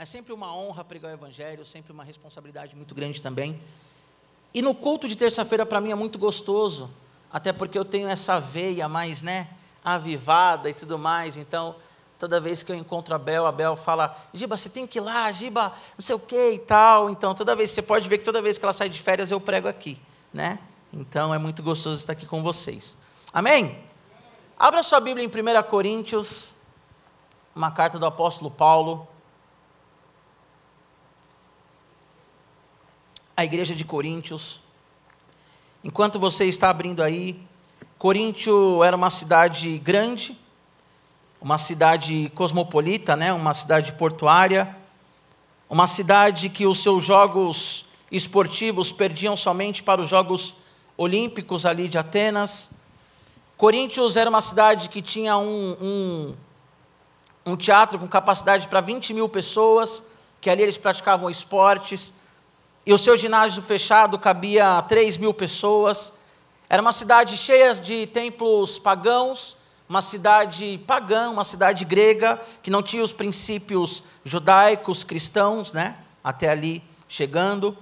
É sempre uma honra pregar o Evangelho, sempre uma responsabilidade muito grande também. E no culto de terça-feira, para mim, é muito gostoso, até porque eu tenho essa veia mais, né, avivada e tudo mais. Então, toda vez que eu encontro a Bel, a Bel fala: Giba, você tem que ir lá, Giba, não sei o que e tal. Então, toda vez, você pode ver que toda vez que ela sai de férias, eu prego aqui, né? Então, é muito gostoso estar aqui com vocês. Amém? Abra sua Bíblia em 1 Coríntios, uma carta do apóstolo Paulo. A igreja de Coríntios. Enquanto você está abrindo aí, Coríntio era uma cidade grande, uma cidade cosmopolita, né? uma cidade portuária, uma cidade que os seus jogos esportivos perdiam somente para os Jogos Olímpicos ali de Atenas. Coríntios era uma cidade que tinha um, um, um teatro com capacidade para 20 mil pessoas, que ali eles praticavam esportes e o seu ginásio fechado cabia 3 mil pessoas. Era uma cidade cheia de templos pagãos, uma cidade pagã, uma cidade grega, que não tinha os princípios judaicos, cristãos, né? Até ali chegando.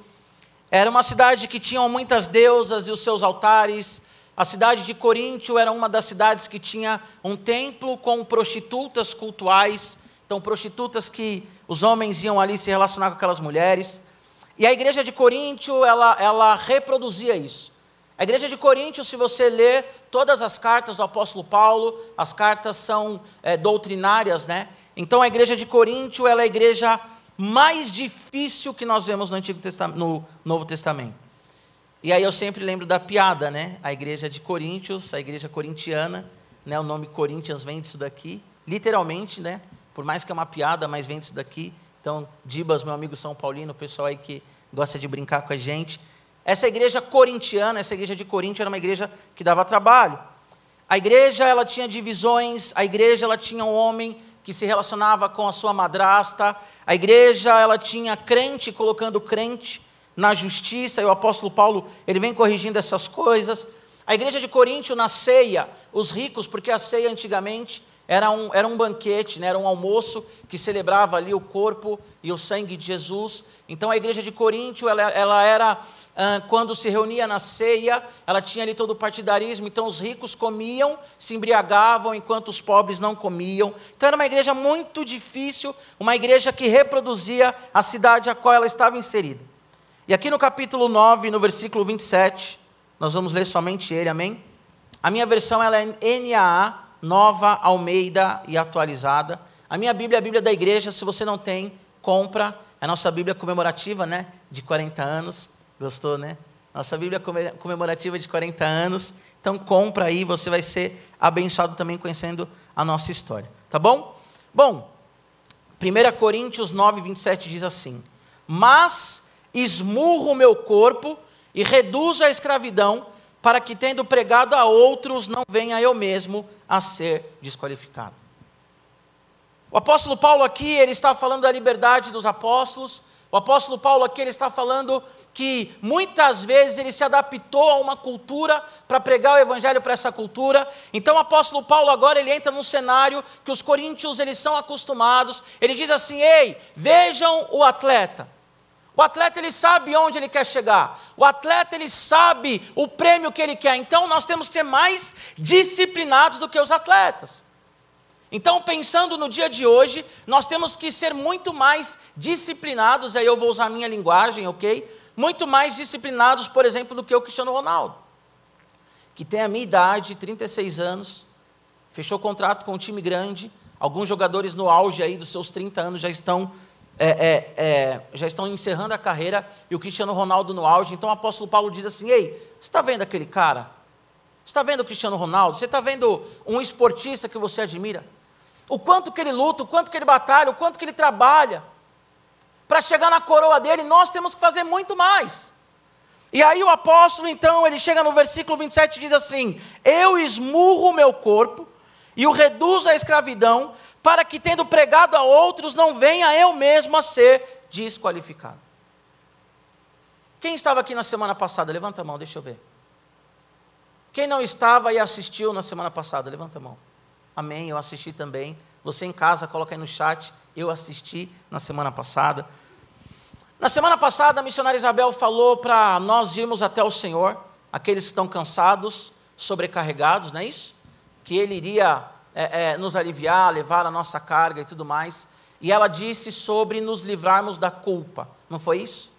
Era uma cidade que tinha muitas deusas e os seus altares. A cidade de Coríntio era uma das cidades que tinha um templo com prostitutas cultuais. Então, prostitutas que os homens iam ali se relacionar com aquelas mulheres. E a igreja de Coríntio, ela, ela reproduzia isso. A igreja de Coríntio, se você ler todas as cartas do apóstolo Paulo, as cartas são é, doutrinárias, né? Então a igreja de Coríntio, ela é a igreja mais difícil que nós vemos no, Antigo Testamento, no Novo Testamento. E aí eu sempre lembro da piada, né? A igreja de Coríntios, a igreja corintiana, né? O nome Corinthians vem disso daqui, literalmente, né? Por mais que é uma piada, mas vem disso daqui. Então, Dibas, meu amigo São Paulino, o pessoal aí que gosta de brincar com a gente. Essa igreja corintiana, essa igreja de Corinto era uma igreja que dava trabalho. A igreja, ela tinha divisões, a igreja, ela tinha um homem que se relacionava com a sua madrasta, a igreja, ela tinha crente colocando crente na justiça, e o apóstolo Paulo, ele vem corrigindo essas coisas. A igreja de Coríntio, na ceia, os ricos, porque a ceia antigamente era um, era um banquete, né? era um almoço que celebrava ali o corpo e o sangue de Jesus. Então a igreja de Coríntio, ela, ela era, ah, quando se reunia na ceia, ela tinha ali todo o partidarismo. Então os ricos comiam, se embriagavam, enquanto os pobres não comiam. Então era uma igreja muito difícil, uma igreja que reproduzia a cidade a qual ela estava inserida. E aqui no capítulo 9, no versículo 27, nós vamos ler somente ele, amém? A minha versão ela é NAA nova, Almeida e atualizada. A minha Bíblia é a Bíblia da igreja, se você não tem, compra. É a nossa Bíblia comemorativa, né? De 40 anos. Gostou, né? Nossa Bíblia comemorativa de 40 anos. Então compra aí, você vai ser abençoado também conhecendo a nossa história. Tá bom? Bom, 1 Coríntios 9, 27 diz assim: Mas esmurro o meu corpo e reduzo a escravidão para que, tendo pregado a outros, não venha eu mesmo a ser desqualificado. O apóstolo Paulo aqui, ele está falando da liberdade dos apóstolos. O apóstolo Paulo aqui, ele está falando que muitas vezes ele se adaptou a uma cultura para pregar o evangelho para essa cultura. Então o apóstolo Paulo agora ele entra num cenário que os coríntios eles são acostumados. Ele diz assim: "Ei, vejam o atleta. O atleta ele sabe onde ele quer chegar. O atleta ele sabe o prêmio que ele quer. Então nós temos que ser mais disciplinados do que os atletas. Então, pensando no dia de hoje, nós temos que ser muito mais disciplinados, aí eu vou usar a minha linguagem, ok? Muito mais disciplinados, por exemplo, do que o Cristiano Ronaldo, que tem a minha idade, 36 anos, fechou contrato com um time grande, alguns jogadores no auge aí dos seus 30 anos já estão é, é, é, já estão encerrando a carreira e o Cristiano Ronaldo no auge. Então o apóstolo Paulo diz assim: Ei, você está vendo aquele cara? Você está vendo o Cristiano Ronaldo? Você está vendo um esportista que você admira? O quanto que ele luta, o quanto que ele batalha, o quanto que ele trabalha para chegar na coroa dele, nós temos que fazer muito mais. E aí o apóstolo, então, ele chega no versículo 27 e diz assim: Eu esmurro o meu corpo e o reduzo à escravidão, para que, tendo pregado a outros, não venha eu mesmo a ser desqualificado. Quem estava aqui na semana passada? Levanta a mão, deixa eu ver. Quem não estava e assistiu na semana passada? Levanta a mão. Amém, eu assisti também. Você em casa, coloca aí no chat. Eu assisti na semana passada. Na semana passada, a missionária Isabel falou para nós irmos até o Senhor, aqueles que estão cansados, sobrecarregados, não é isso? Que Ele iria é, é, nos aliviar, levar a nossa carga e tudo mais. E ela disse sobre nos livrarmos da culpa, não foi isso?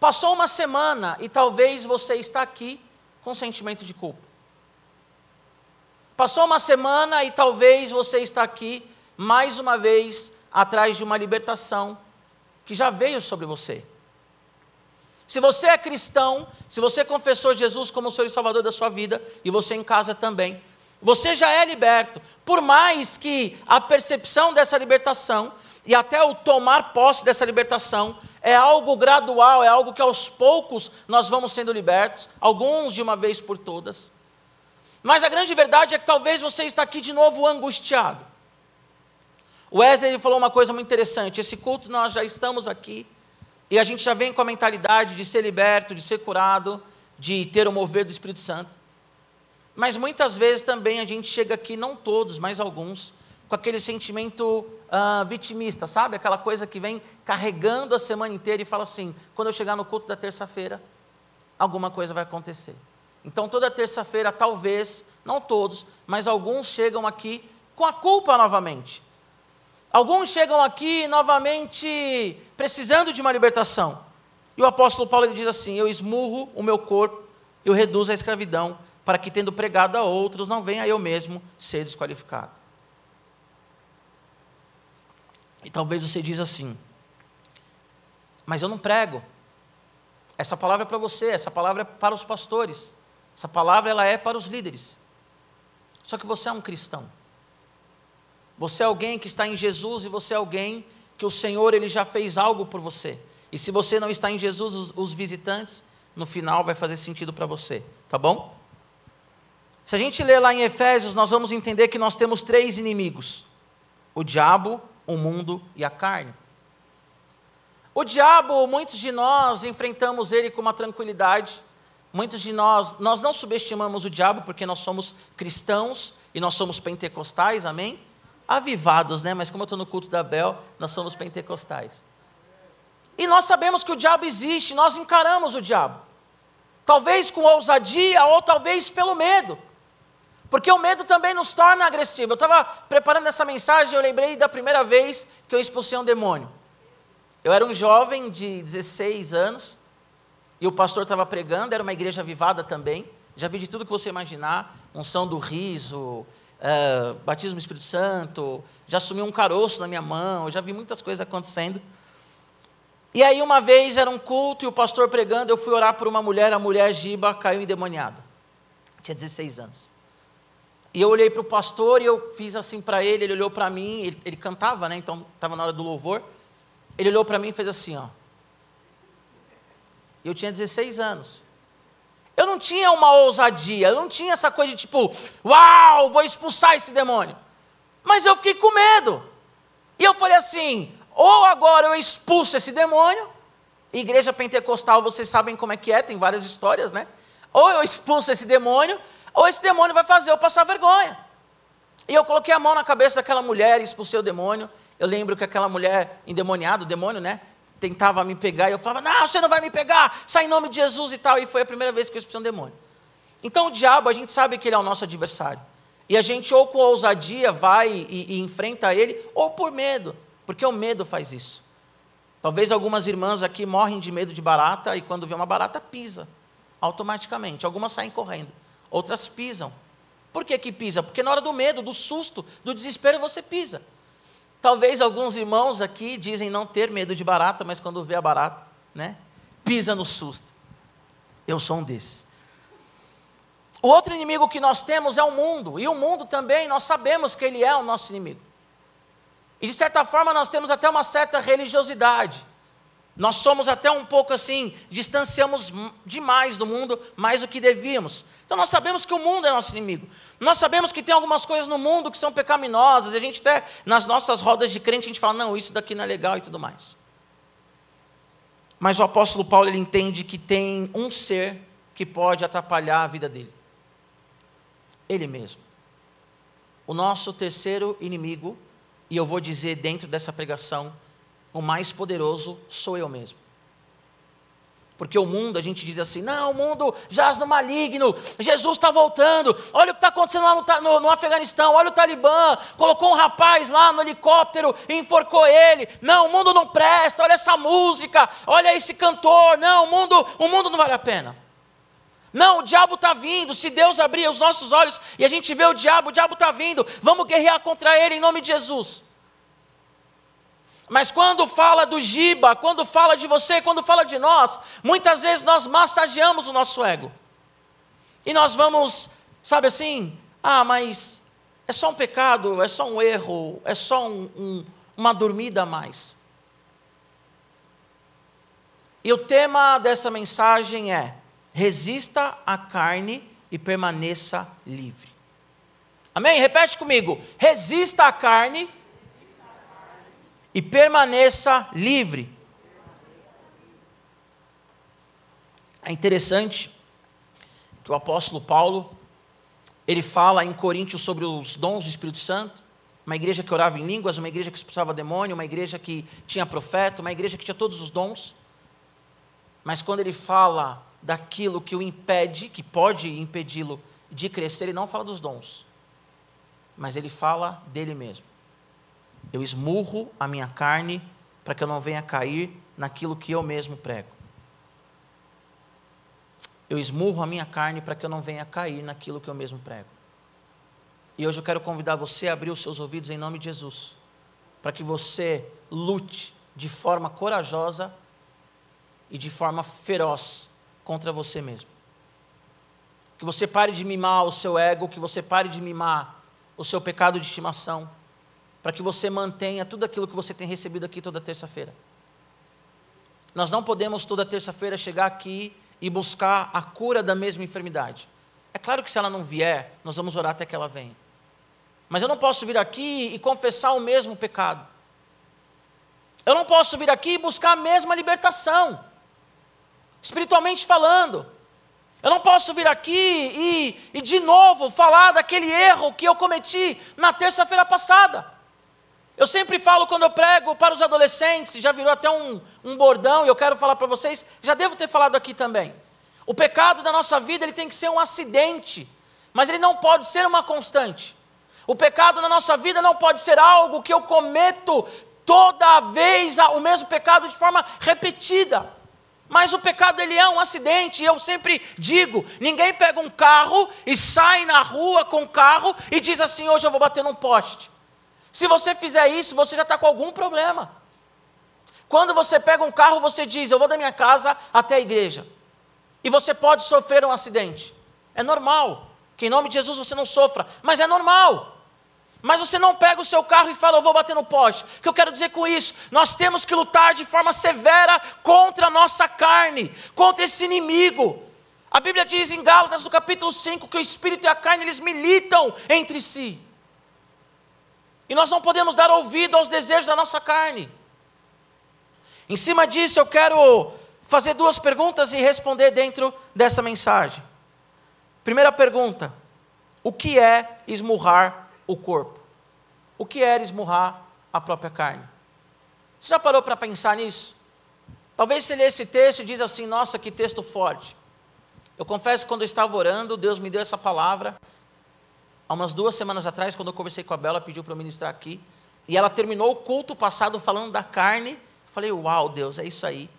Passou uma semana e talvez você está aqui com sentimento de culpa. Passou uma semana e talvez você está aqui mais uma vez atrás de uma libertação que já veio sobre você. Se você é cristão, se você confessou Jesus como o Senhor e Salvador da sua vida, e você em casa também, você já é liberto. Por mais que a percepção dessa libertação e até o tomar posse dessa libertação é algo gradual, é algo que aos poucos nós vamos sendo libertos, alguns de uma vez por todas. Mas a grande verdade é que talvez você está aqui de novo angustiado. O Wesley falou uma coisa muito interessante: esse culto nós já estamos aqui e a gente já vem com a mentalidade de ser liberto, de ser curado, de ter o mover do Espírito Santo. Mas muitas vezes também a gente chega aqui, não todos, mas alguns, com aquele sentimento uh, vitimista, sabe? Aquela coisa que vem carregando a semana inteira e fala assim: quando eu chegar no culto da terça-feira, alguma coisa vai acontecer. Então, toda terça-feira, talvez, não todos, mas alguns chegam aqui com a culpa novamente. Alguns chegam aqui novamente precisando de uma libertação. E o apóstolo Paulo diz assim: Eu esmurro o meu corpo, eu reduzo a escravidão, para que, tendo pregado a outros, não venha eu mesmo ser desqualificado. E talvez você diz assim: Mas eu não prego. Essa palavra é para você, essa palavra é para os pastores. Essa palavra ela é para os líderes. Só que você é um cristão. Você é alguém que está em Jesus e você é alguém que o Senhor ele já fez algo por você. E se você não está em Jesus, os, os visitantes, no final vai fazer sentido para você, tá bom? Se a gente ler lá em Efésios, nós vamos entender que nós temos três inimigos: o diabo, o mundo e a carne. O diabo, muitos de nós enfrentamos ele com uma tranquilidade, Muitos de nós, nós não subestimamos o diabo porque nós somos cristãos e nós somos pentecostais, amém? Avivados, né? Mas como eu estou no culto da Bel, nós somos pentecostais. E nós sabemos que o diabo existe, nós encaramos o diabo. Talvez com ousadia ou talvez pelo medo. Porque o medo também nos torna agressivos. Eu estava preparando essa mensagem e eu lembrei da primeira vez que eu expulsei um demônio. Eu era um jovem de 16 anos, e o pastor estava pregando, era uma igreja avivada também. Já vi de tudo que você imaginar: unção do riso, é, batismo do Espírito Santo, já assumi um caroço na minha mão, já vi muitas coisas acontecendo. E aí, uma vez era um culto e o pastor pregando, eu fui orar por uma mulher, a mulher Giba caiu endemoniada. Tinha 16 anos. E eu olhei para o pastor e eu fiz assim para ele, ele olhou para mim, ele, ele, cantava, né? Então estava na hora do louvor. Ele olhou para mim e fez assim, ó. Eu tinha 16 anos. Eu não tinha uma ousadia, eu não tinha essa coisa de tipo, uau, vou expulsar esse demônio. Mas eu fiquei com medo. E eu falei assim: ou agora eu expulso esse demônio, igreja pentecostal, vocês sabem como é que é, tem várias histórias, né? Ou eu expulso esse demônio, ou esse demônio vai fazer eu passar vergonha. E eu coloquei a mão na cabeça daquela mulher e expulsei o demônio. Eu lembro que aquela mulher endemoniada, o demônio, né? tentava me pegar e eu falava: Não, você não vai me pegar, sai em nome de Jesus e tal. E foi a primeira vez que eu expulsei um demônio. Então o diabo, a gente sabe que ele é o nosso adversário. E a gente ou com ousadia vai e, e enfrenta ele, ou por medo, porque o medo faz isso. Talvez algumas irmãs aqui morrem de medo de barata e quando vê uma barata pisa automaticamente. Algumas saem correndo, outras pisam. Por que, que pisa? Porque na hora do medo, do susto, do desespero, você pisa. Talvez alguns irmãos aqui dizem não ter medo de barata, mas quando vê a barata, né, pisa no susto. Eu sou um desses. O outro inimigo que nós temos é o mundo, e o mundo também, nós sabemos que ele é o nosso inimigo. E de certa forma nós temos até uma certa religiosidade. Nós somos até um pouco assim, distanciamos demais do mundo, mais do que devíamos. Então nós sabemos que o mundo é nosso inimigo. Nós sabemos que tem algumas coisas no mundo que são pecaminosas, e a gente até, nas nossas rodas de crente, a gente fala, não, isso daqui não é legal e tudo mais. Mas o apóstolo Paulo, ele entende que tem um ser que pode atrapalhar a vida dele. Ele mesmo. o nosso terceiro inimigo, e eu vou dizer dentro dessa pregação, o mais poderoso sou eu mesmo. Porque o mundo, a gente diz assim, não, o mundo jaz no maligno, Jesus está voltando, olha o que está acontecendo lá no, no, no, Afeganistão, olha o Talibã, colocou um rapaz lá no helicóptero enforcou ele. Não, o mundo não presta, olha essa música, olha esse cantor, não, o mundo, o mundo não vale a pena. Não, o diabo está vindo. Se Deus abrir os nossos olhos e a gente vê o diabo, o diabo está vindo. Vamos guerrear contra ele em nome de Jesus. Mas quando fala do Giba, quando fala de você, quando fala de nós, muitas vezes nós massageamos o nosso ego. E nós vamos, sabe assim, ah, mas é só um pecado, é só um erro, é só um, um, uma dormida a mais. E o tema dessa mensagem é: resista à carne e permaneça livre. Amém? Repete comigo: resista à carne e permaneça livre. É interessante que o apóstolo Paulo, ele fala em Coríntios sobre os dons do Espírito Santo, uma igreja que orava em línguas, uma igreja que expulsava demônio, uma igreja que tinha profeta, uma igreja que tinha todos os dons. Mas quando ele fala daquilo que o impede, que pode impedi-lo de crescer, ele não fala dos dons, mas ele fala dele mesmo. Eu esmurro a minha carne para que eu não venha cair naquilo que eu mesmo prego. Eu esmurro a minha carne para que eu não venha cair naquilo que eu mesmo prego. E hoje eu quero convidar você a abrir os seus ouvidos em nome de Jesus, para que você lute de forma corajosa e de forma feroz contra você mesmo. Que você pare de mimar o seu ego, que você pare de mimar o seu pecado de estimação para que você mantenha tudo aquilo que você tem recebido aqui toda terça-feira. Nós não podemos toda terça-feira chegar aqui e buscar a cura da mesma enfermidade. É claro que se ela não vier, nós vamos orar até que ela venha. Mas eu não posso vir aqui e confessar o mesmo pecado. Eu não posso vir aqui e buscar a mesma libertação, espiritualmente falando. Eu não posso vir aqui e, e de novo falar daquele erro que eu cometi na terça-feira passada. Eu sempre falo quando eu prego para os adolescentes, já virou até um, um bordão, e eu quero falar para vocês, já devo ter falado aqui também. O pecado da nossa vida ele tem que ser um acidente, mas ele não pode ser uma constante. O pecado na nossa vida não pode ser algo que eu cometo toda vez o mesmo pecado de forma repetida. Mas o pecado ele é um acidente, e eu sempre digo: ninguém pega um carro e sai na rua com o carro e diz assim: hoje eu vou bater num poste. Se você fizer isso, você já está com algum problema. Quando você pega um carro, você diz: Eu vou da minha casa até a igreja. E você pode sofrer um acidente. É normal. Que em nome de Jesus você não sofra. Mas é normal. Mas você não pega o seu carro e fala, eu vou bater no poste. O que eu quero dizer com isso? Nós temos que lutar de forma severa contra a nossa carne, contra esse inimigo. A Bíblia diz em Gálatas, no capítulo 5, que o espírito e a carne eles militam entre si. E nós não podemos dar ouvido aos desejos da nossa carne. Em cima disso, eu quero fazer duas perguntas e responder dentro dessa mensagem. Primeira pergunta: o que é esmurrar o corpo? O que é esmurrar a própria carne? Você já parou para pensar nisso? Talvez você lê esse texto e diz assim: nossa, que texto forte. Eu confesso que quando eu estava orando, Deus me deu essa palavra há umas duas semanas atrás, quando eu conversei com a Bela, pediu para eu ministrar aqui, e ela terminou o culto passado falando da carne. Eu falei, uau, Deus, é isso aí.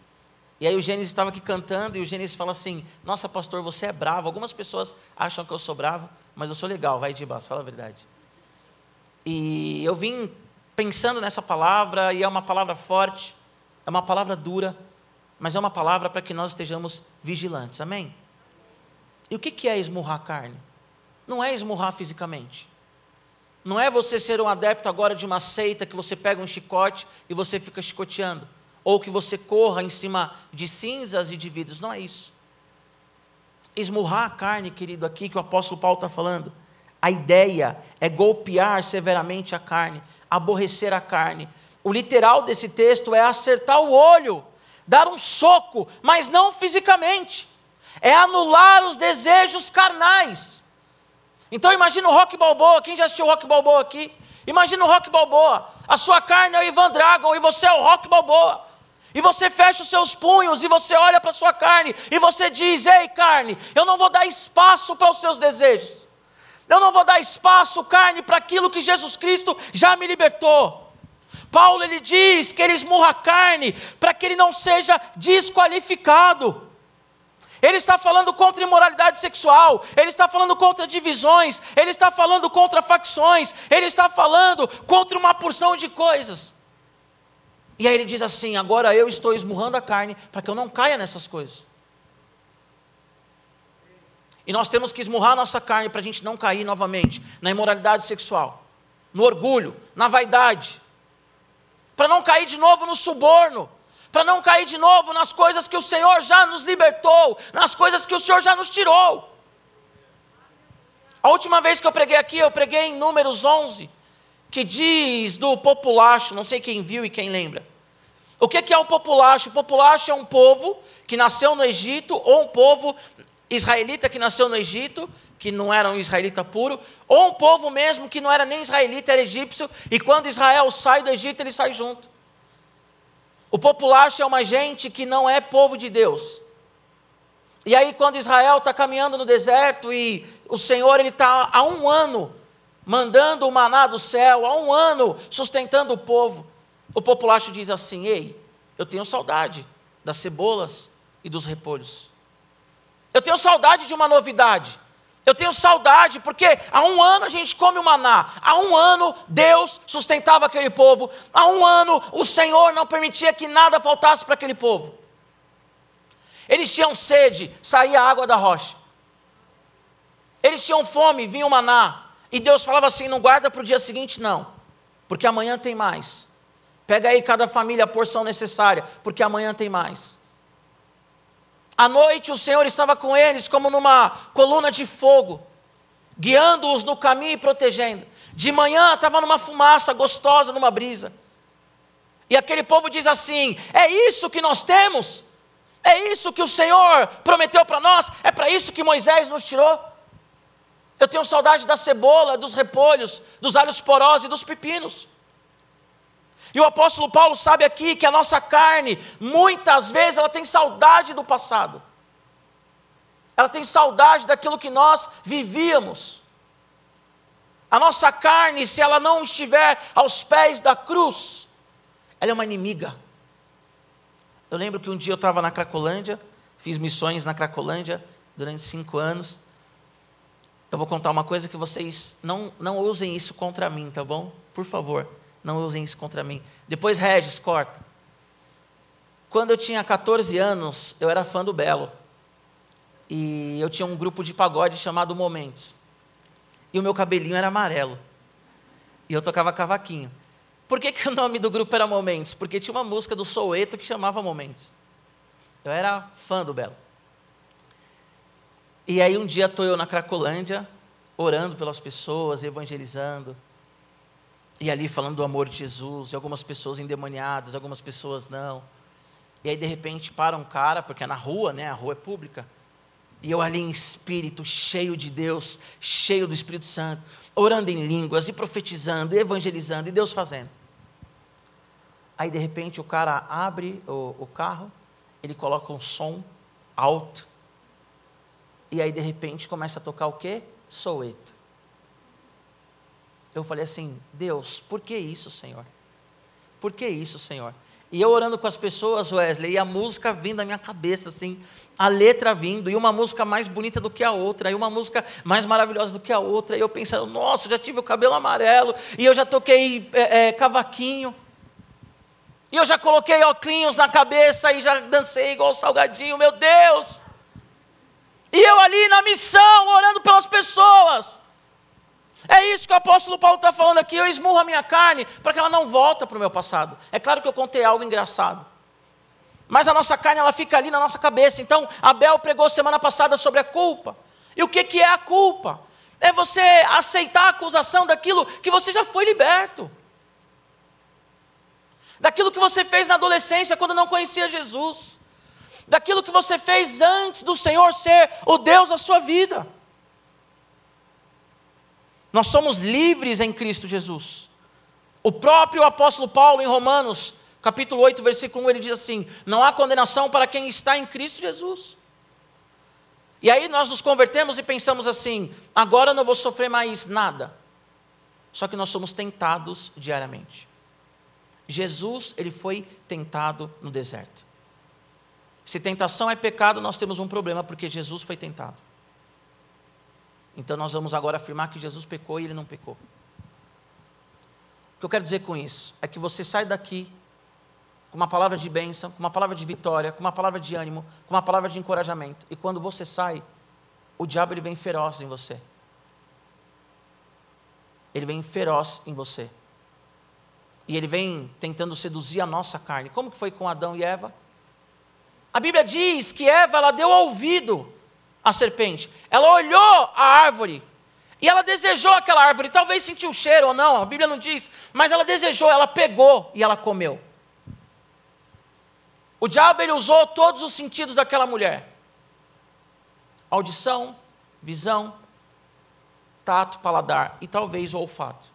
E aí o Gênesis estava aqui cantando, e o Gênesis fala assim: Nossa, pastor, você é bravo. Algumas pessoas acham que eu sou bravo, mas eu sou legal, vai de baixo, fala a verdade. E eu vim pensando nessa palavra, e é uma palavra forte, é uma palavra dura, mas é uma palavra para que nós estejamos vigilantes, amém? E o que é esmurrar a carne? Não é esmurrar fisicamente. Não é você ser um adepto agora de uma seita que você pega um chicote e você fica chicoteando. Ou que você corra em cima de cinzas e de vidros. Não é isso. Esmurrar a carne, querido, aqui que o apóstolo Paulo está falando. A ideia é golpear severamente a carne, aborrecer a carne. O literal desse texto é acertar o olho, dar um soco, mas não fisicamente. É anular os desejos carnais Então imagina o Rock Balboa, quem já assistiu o Rock Balboa aqui? Imagina o Rock Balboa, a sua carne é o Ivan Dragon e você é o Rock Balboa. E você fecha os seus punhos e você olha para a sua carne e você diz: Ei, carne, eu não vou dar espaço para os seus desejos. Eu não vou dar espaço, carne, para aquilo que Jesus Cristo já me libertou. Paulo ele diz que ele esmurra a carne para que ele não seja desqualificado. Ele está falando contra imoralidade sexual, ele está falando contra divisões, ele está falando contra facções, ele está falando contra uma porção de coisas. E aí ele diz assim: agora eu estou esmurrando a carne para que eu não caia nessas coisas. E nós temos que esmurrar a nossa carne para a gente não cair novamente na imoralidade sexual, no orgulho, na vaidade, para não cair de novo no suborno, para não cair de novo nas coisas que o Senhor já nos libertou, nas coisas que o Senhor já nos tirou. A última vez que eu preguei aqui, eu preguei em Números 11, que diz do populacho, não sei quem viu e quem lembra. O que é o populacho? O populacho é um povo que nasceu no Egito, ou um povo israelita que nasceu no Egito, que não era um israelita puro, ou um povo mesmo que não era nem israelita, era egípcio, e quando Israel sai do Egito, ele sai junto. O populacho é uma gente que não é povo de Deus. E aí, quando Israel está caminhando no deserto e o Senhor ele está há um ano mandando o maná do céu, há um ano sustentando o povo, o populacho diz assim: Ei, eu tenho saudade das cebolas e dos repolhos. Eu tenho saudade de uma novidade. Eu tenho saudade, porque há um ano a gente come o maná, há um ano Deus sustentava aquele povo, há um ano o Senhor não permitia que nada faltasse para aquele povo. Eles tinham sede, saía água da rocha. Eles tinham fome, vinha o maná. E Deus falava assim: não guarda para o dia seguinte, não, porque amanhã tem mais. Pega aí cada família a porção necessária, porque amanhã tem mais. À noite o Senhor estava com eles como numa coluna de fogo, guiando-os no caminho e protegendo. De manhã estava numa fumaça gostosa, numa brisa. E aquele povo diz assim: É isso que nós temos? É isso que o Senhor prometeu para nós? É para isso que Moisés nos tirou? Eu tenho saudade da cebola, dos repolhos, dos alhos porosos e dos pepinos. E o apóstolo Paulo sabe aqui que a nossa carne, muitas vezes, ela tem saudade do passado. Ela tem saudade daquilo que nós vivíamos. A nossa carne, se ela não estiver aos pés da cruz, ela é uma inimiga. Eu lembro que um dia eu estava na Cracolândia, fiz missões na Cracolândia durante cinco anos. Eu vou contar uma coisa que vocês não, não usem isso contra mim, tá bom? Por favor. Não usem isso contra mim. Depois, Regis, corta. Quando eu tinha 14 anos, eu era fã do Belo. E eu tinha um grupo de pagode chamado Momentos. E o meu cabelinho era amarelo. E eu tocava cavaquinho. Por que, que o nome do grupo era Momentos? Porque tinha uma música do Soueto que chamava Momentos. Eu era fã do Belo. E aí um dia estou eu na Cracolândia, orando pelas pessoas, evangelizando. E ali falando do amor de Jesus, e algumas pessoas endemoniadas, algumas pessoas não. E aí de repente para um cara, porque é na rua, né? A rua é pública. E eu ali em espírito, cheio de Deus, cheio do Espírito Santo, orando em línguas e profetizando, e evangelizando, e Deus fazendo. Aí de repente o cara abre o, o carro, ele coloca um som alto, e aí de repente começa a tocar o quê? Soueto. Eu falei assim: Deus, por que isso, Senhor? Por que isso, Senhor? E eu orando com as pessoas, Wesley, e a música vindo na minha cabeça, assim, a letra vindo, e uma música mais bonita do que a outra, e uma música mais maravilhosa do que a outra, e eu pensando, nossa, já tive o cabelo amarelo, e eu já toquei é, é, cavaquinho, e eu já coloquei óculos na cabeça, e já dancei igual salgadinho, meu Deus! E eu ali na missão, orando pelas pessoas, é isso que o apóstolo Paulo está falando aqui. Eu esmurro a minha carne para que ela não volte para o meu passado. É claro que eu contei algo engraçado. Mas a nossa carne ela fica ali na nossa cabeça. Então, Abel pregou semana passada sobre a culpa. E o que, que é a culpa? É você aceitar a acusação daquilo que você já foi liberto. Daquilo que você fez na adolescência quando não conhecia Jesus. Daquilo que você fez antes do Senhor ser o Deus da sua vida. Nós somos livres em Cristo Jesus. O próprio apóstolo Paulo, em Romanos, capítulo 8, versículo 1, ele diz assim: Não há condenação para quem está em Cristo Jesus. E aí nós nos convertemos e pensamos assim: agora eu não vou sofrer mais nada. Só que nós somos tentados diariamente. Jesus, ele foi tentado no deserto. Se tentação é pecado, nós temos um problema, porque Jesus foi tentado. Então nós vamos agora afirmar que Jesus pecou e ele não pecou. O que eu quero dizer com isso é que você sai daqui com uma palavra de bênção, com uma palavra de vitória, com uma palavra de ânimo, com uma palavra de encorajamento. E quando você sai, o diabo ele vem feroz em você. Ele vem feroz em você. E ele vem tentando seduzir a nossa carne. Como que foi com Adão e Eva? A Bíblia diz que Eva ela deu ouvido à serpente. Ela olhou a árvore e ela desejou aquela árvore. Talvez sentiu o cheiro ou não, a Bíblia não diz, mas ela desejou, ela pegou e ela comeu. O diabo ele usou todos os sentidos daquela mulher: audição, visão, tato, paladar e talvez o olfato.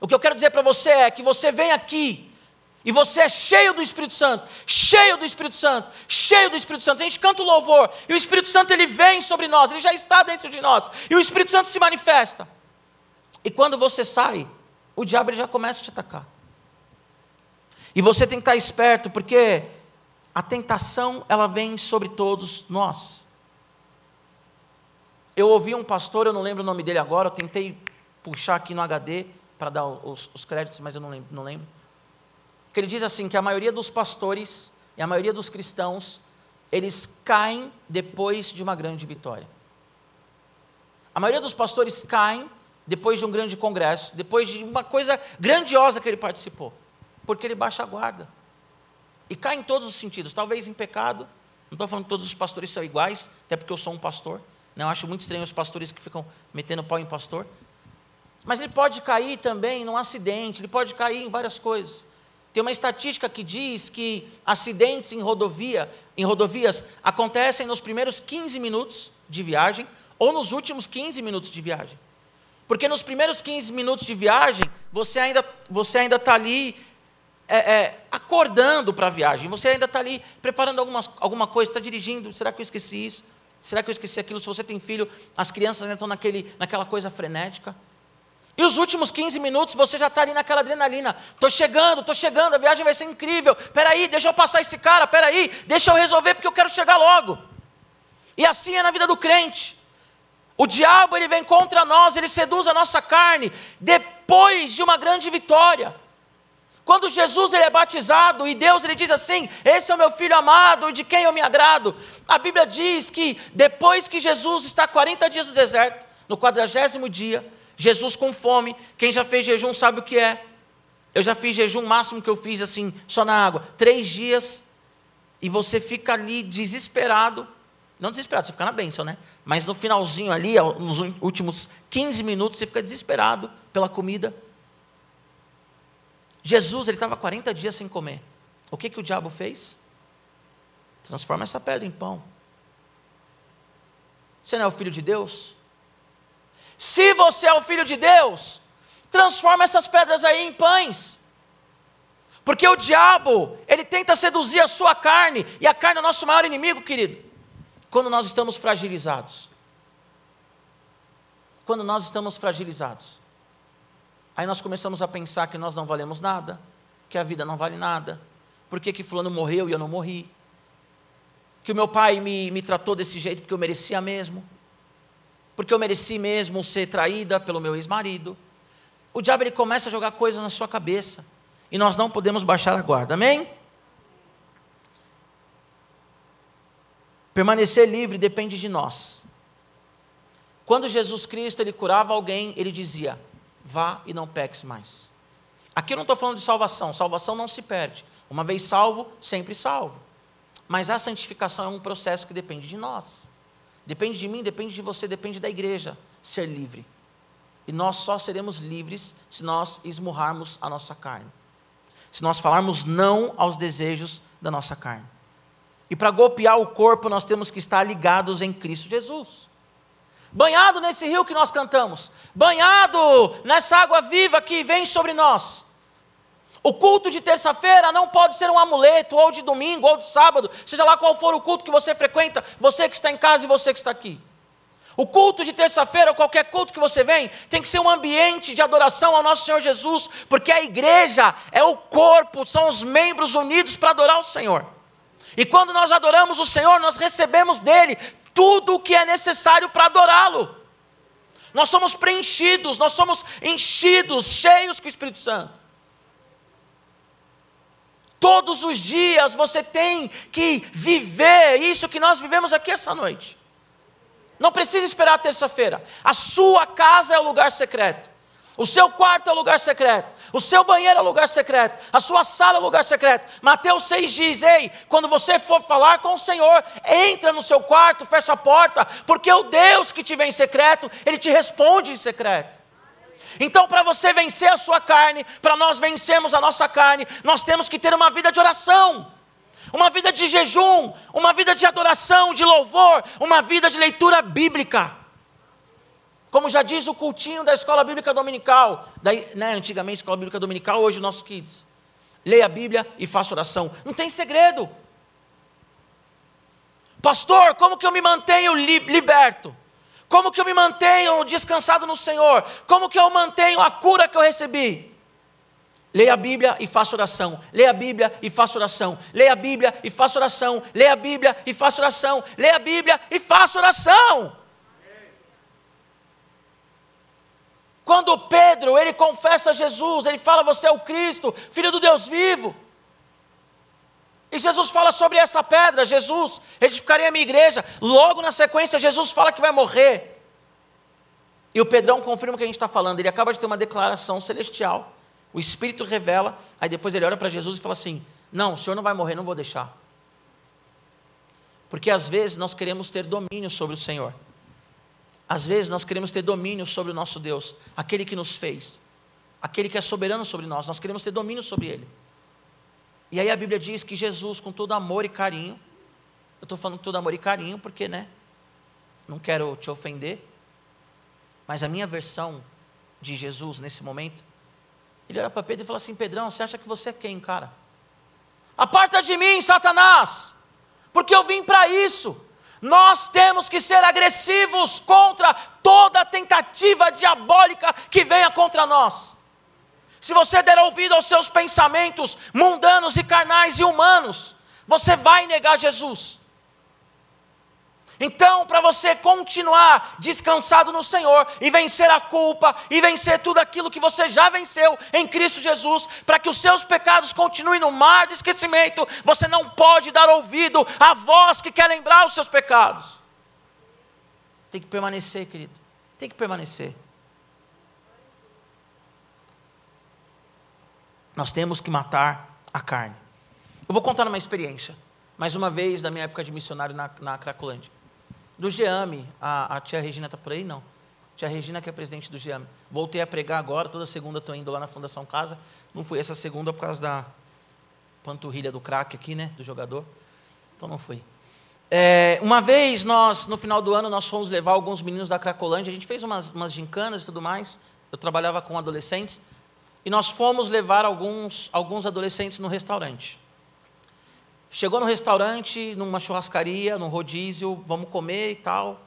O que eu quero dizer para você é que você vem aqui e você é cheio do Espírito Santo, cheio do Espírito Santo, cheio do Espírito Santo. A gente canta o louvor e o Espírito Santo ele vem sobre nós, ele já está dentro de nós e o Espírito Santo se manifesta. E quando você sai, o diabo ele já começa a te atacar. E você tem que estar esperto, porque a tentação ela vem sobre todos nós. Eu ouvi um pastor, eu não lembro o nome dele agora, eu tentei puxar aqui no HD para dar os, os, créditos, mas eu não lembro, não lembro. Que ele diz assim que a maioria dos pastores e a maioria dos cristãos eles caem depois de uma grande vitória. A maioria dos pastores caem depois de um grande congresso, depois de uma coisa grandiosa que ele participou, porque ele baixa a guarda. E cai em todos os sentidos, talvez em pecado. Não estou falando que todos os pastores são iguais, até porque eu sou um pastor. Não, acho muito estranho os pastores que ficam metendo pau em pastor. Mas ele pode cair também num acidente, ele pode cair em várias coisas. Tem uma estatística que diz que acidentes em rodovia, em rodovias acontecem nos primeiros 15 minutos de viagem ou nos últimos 15 minutos de viagem. Porque nos primeiros 15 minutos de viagem, você ainda você ainda está ali é, é, acordando para a viagem, você ainda está ali preparando algumas, alguma coisa, está dirigindo, será que eu esqueci isso? Será que eu esqueci aquilo? Se você tem filho, as crianças ainda estão naquele, naquela coisa frenética. E os últimos 15 minutos você já está ali naquela adrenalina. Estou chegando, estou chegando, a viagem vai ser incrível. Peraí, deixa eu passar esse cara, peraí, deixa eu resolver porque eu quero chegar logo. E assim é na vida do crente. O diabo ele vem contra nós, ele seduz a nossa carne depois de uma grande vitória. Quando Jesus ele é batizado e Deus ele diz assim: Esse é o meu filho amado, de quem eu me agrado. A Bíblia diz que depois que Jesus está 40 dias no deserto, no quadragésimo dia, Jesus com fome, quem já fez jejum sabe o que é. Eu já fiz jejum, máximo que eu fiz assim, só na água, três dias, e você fica ali desesperado. Não desesperado, você fica na bênção, né? Mas no finalzinho ali, nos últimos 15 minutos, você fica desesperado pela comida. Jesus ele estava 40 dias sem comer. O que, que o diabo fez? Transforma essa pedra em pão. Você não é o filho de Deus? Se você é o filho de Deus, transforma essas pedras aí em pães. Porque o diabo, ele tenta seduzir a sua carne, e a carne é o nosso maior inimigo, querido. Quando nós estamos fragilizados. Quando nós estamos fragilizados. Aí nós começamos a pensar que nós não valemos nada, que a vida não vale nada. Por que, que fulano morreu e eu não morri? Que o meu pai me, me tratou desse jeito porque eu merecia mesmo. Porque eu mereci mesmo ser traída pelo meu ex-marido. O diabo ele começa a jogar coisas na sua cabeça. E nós não podemos baixar a guarda. Amém? Permanecer livre depende de nós. Quando Jesus Cristo ele curava alguém, ele dizia: vá e não peques mais. Aqui eu não estou falando de salvação, salvação não se perde. Uma vez salvo, sempre salvo. Mas a santificação é um processo que depende de nós. Depende de mim, depende de você, depende da igreja ser livre. E nós só seremos livres se nós esmurrarmos a nossa carne. Se nós falarmos não aos desejos da nossa carne. E para golpear o corpo, nós temos que estar ligados em Cristo Jesus. banhado nesse rio que nós cantamos, banhado nessa água viva que vem sobre nós. O culto de terça-feira não pode ser um amuleto, ou de domingo, ou de sábado, seja lá qual for o culto que você frequenta, você que está em casa e você que está aqui. O culto de terça-feira, ou qualquer culto que você vem, tem que ser um ambiente de adoração ao nosso Senhor Jesus, porque a igreja é o corpo, são os membros unidos para adorar o Senhor. E quando nós adoramos o Senhor, nós recebemos dele tudo o que é necessário para adorá-lo. Nós somos preenchidos, nós somos enchidos, cheios com o Espírito Santo. Todos os dias você tem que viver isso que nós vivemos aqui essa noite. Não precisa esperar terça-feira. A sua casa é o lugar secreto. O seu quarto é o lugar secreto. O seu banheiro é o lugar secreto. A sua sala é o lugar secreto. Mateus 6 diz: Ei, quando você for falar com o Senhor, entra no seu quarto, fecha a porta, porque o Deus que te vem em secreto, ele te responde em secreto. Então, para você vencer a sua carne, para nós vencermos a nossa carne, nós temos que ter uma vida de oração, uma vida de jejum, uma vida de adoração, de louvor, uma vida de leitura bíblica. Como já diz o cultinho da escola bíblica dominical, daí, né, antigamente escola bíblica dominical, hoje nossos kids. Leia a Bíblia e faça oração. Não tem segredo. Pastor, como que eu me mantenho liberto? Como que eu me mantenho descansado no Senhor? Como que eu mantenho a cura que eu recebi? Leia a Bíblia e faça oração. Leia a Bíblia e faça oração. Leia a Bíblia e faça oração. Leia a Bíblia e faça oração. Leia a Bíblia e faça oração. Quando Pedro, ele confessa Jesus, ele fala: "Você é o Cristo, filho do Deus vivo". E Jesus fala sobre essa pedra, Jesus edificaria a minha igreja. Logo na sequência, Jesus fala que vai morrer. E o Pedrão confirma o que a gente está falando. Ele acaba de ter uma declaração celestial. O Espírito revela, aí depois ele olha para Jesus e fala assim: Não, o senhor não vai morrer, não vou deixar. Porque às vezes nós queremos ter domínio sobre o Senhor. Às vezes nós queremos ter domínio sobre o nosso Deus, aquele que nos fez, aquele que é soberano sobre nós. Nós queremos ter domínio sobre ele. E aí a Bíblia diz que Jesus, com todo amor e carinho, eu estou falando todo amor e carinho porque, né, não quero te ofender, mas a minha versão de Jesus nesse momento, ele olha para Pedro e fala assim: Pedrão, você acha que você é quem, cara? Aparta de mim, Satanás, porque eu vim para isso. Nós temos que ser agressivos contra toda tentativa diabólica que venha contra nós se você der ouvido aos seus pensamentos mundanos e carnais e humanos, você vai negar Jesus. Então, para você continuar descansado no Senhor e vencer a culpa e vencer tudo aquilo que você já venceu em Cristo Jesus, para que os seus pecados continuem no mar de esquecimento, você não pode dar ouvido à voz que quer lembrar os seus pecados. Tem que permanecer, querido. Tem que permanecer. Nós temos que matar a carne. Eu vou contar uma experiência, mais uma vez, da minha época de missionário na, na Cracolândia. Do GEAME, a, a tia Regina está por aí? Não. Tia Regina, que é presidente do GEAME. Voltei a pregar agora, toda segunda estou indo lá na Fundação Casa. Não fui essa segunda por causa da panturrilha do craque aqui, né, do jogador. Então não fui. É, uma vez, nós, no final do ano, nós fomos levar alguns meninos da Cracolândia. A gente fez umas, umas gincanas e tudo mais. Eu trabalhava com adolescentes. E nós fomos levar alguns, alguns adolescentes no restaurante. Chegou no restaurante, numa churrascaria, num rodízio, vamos comer e tal.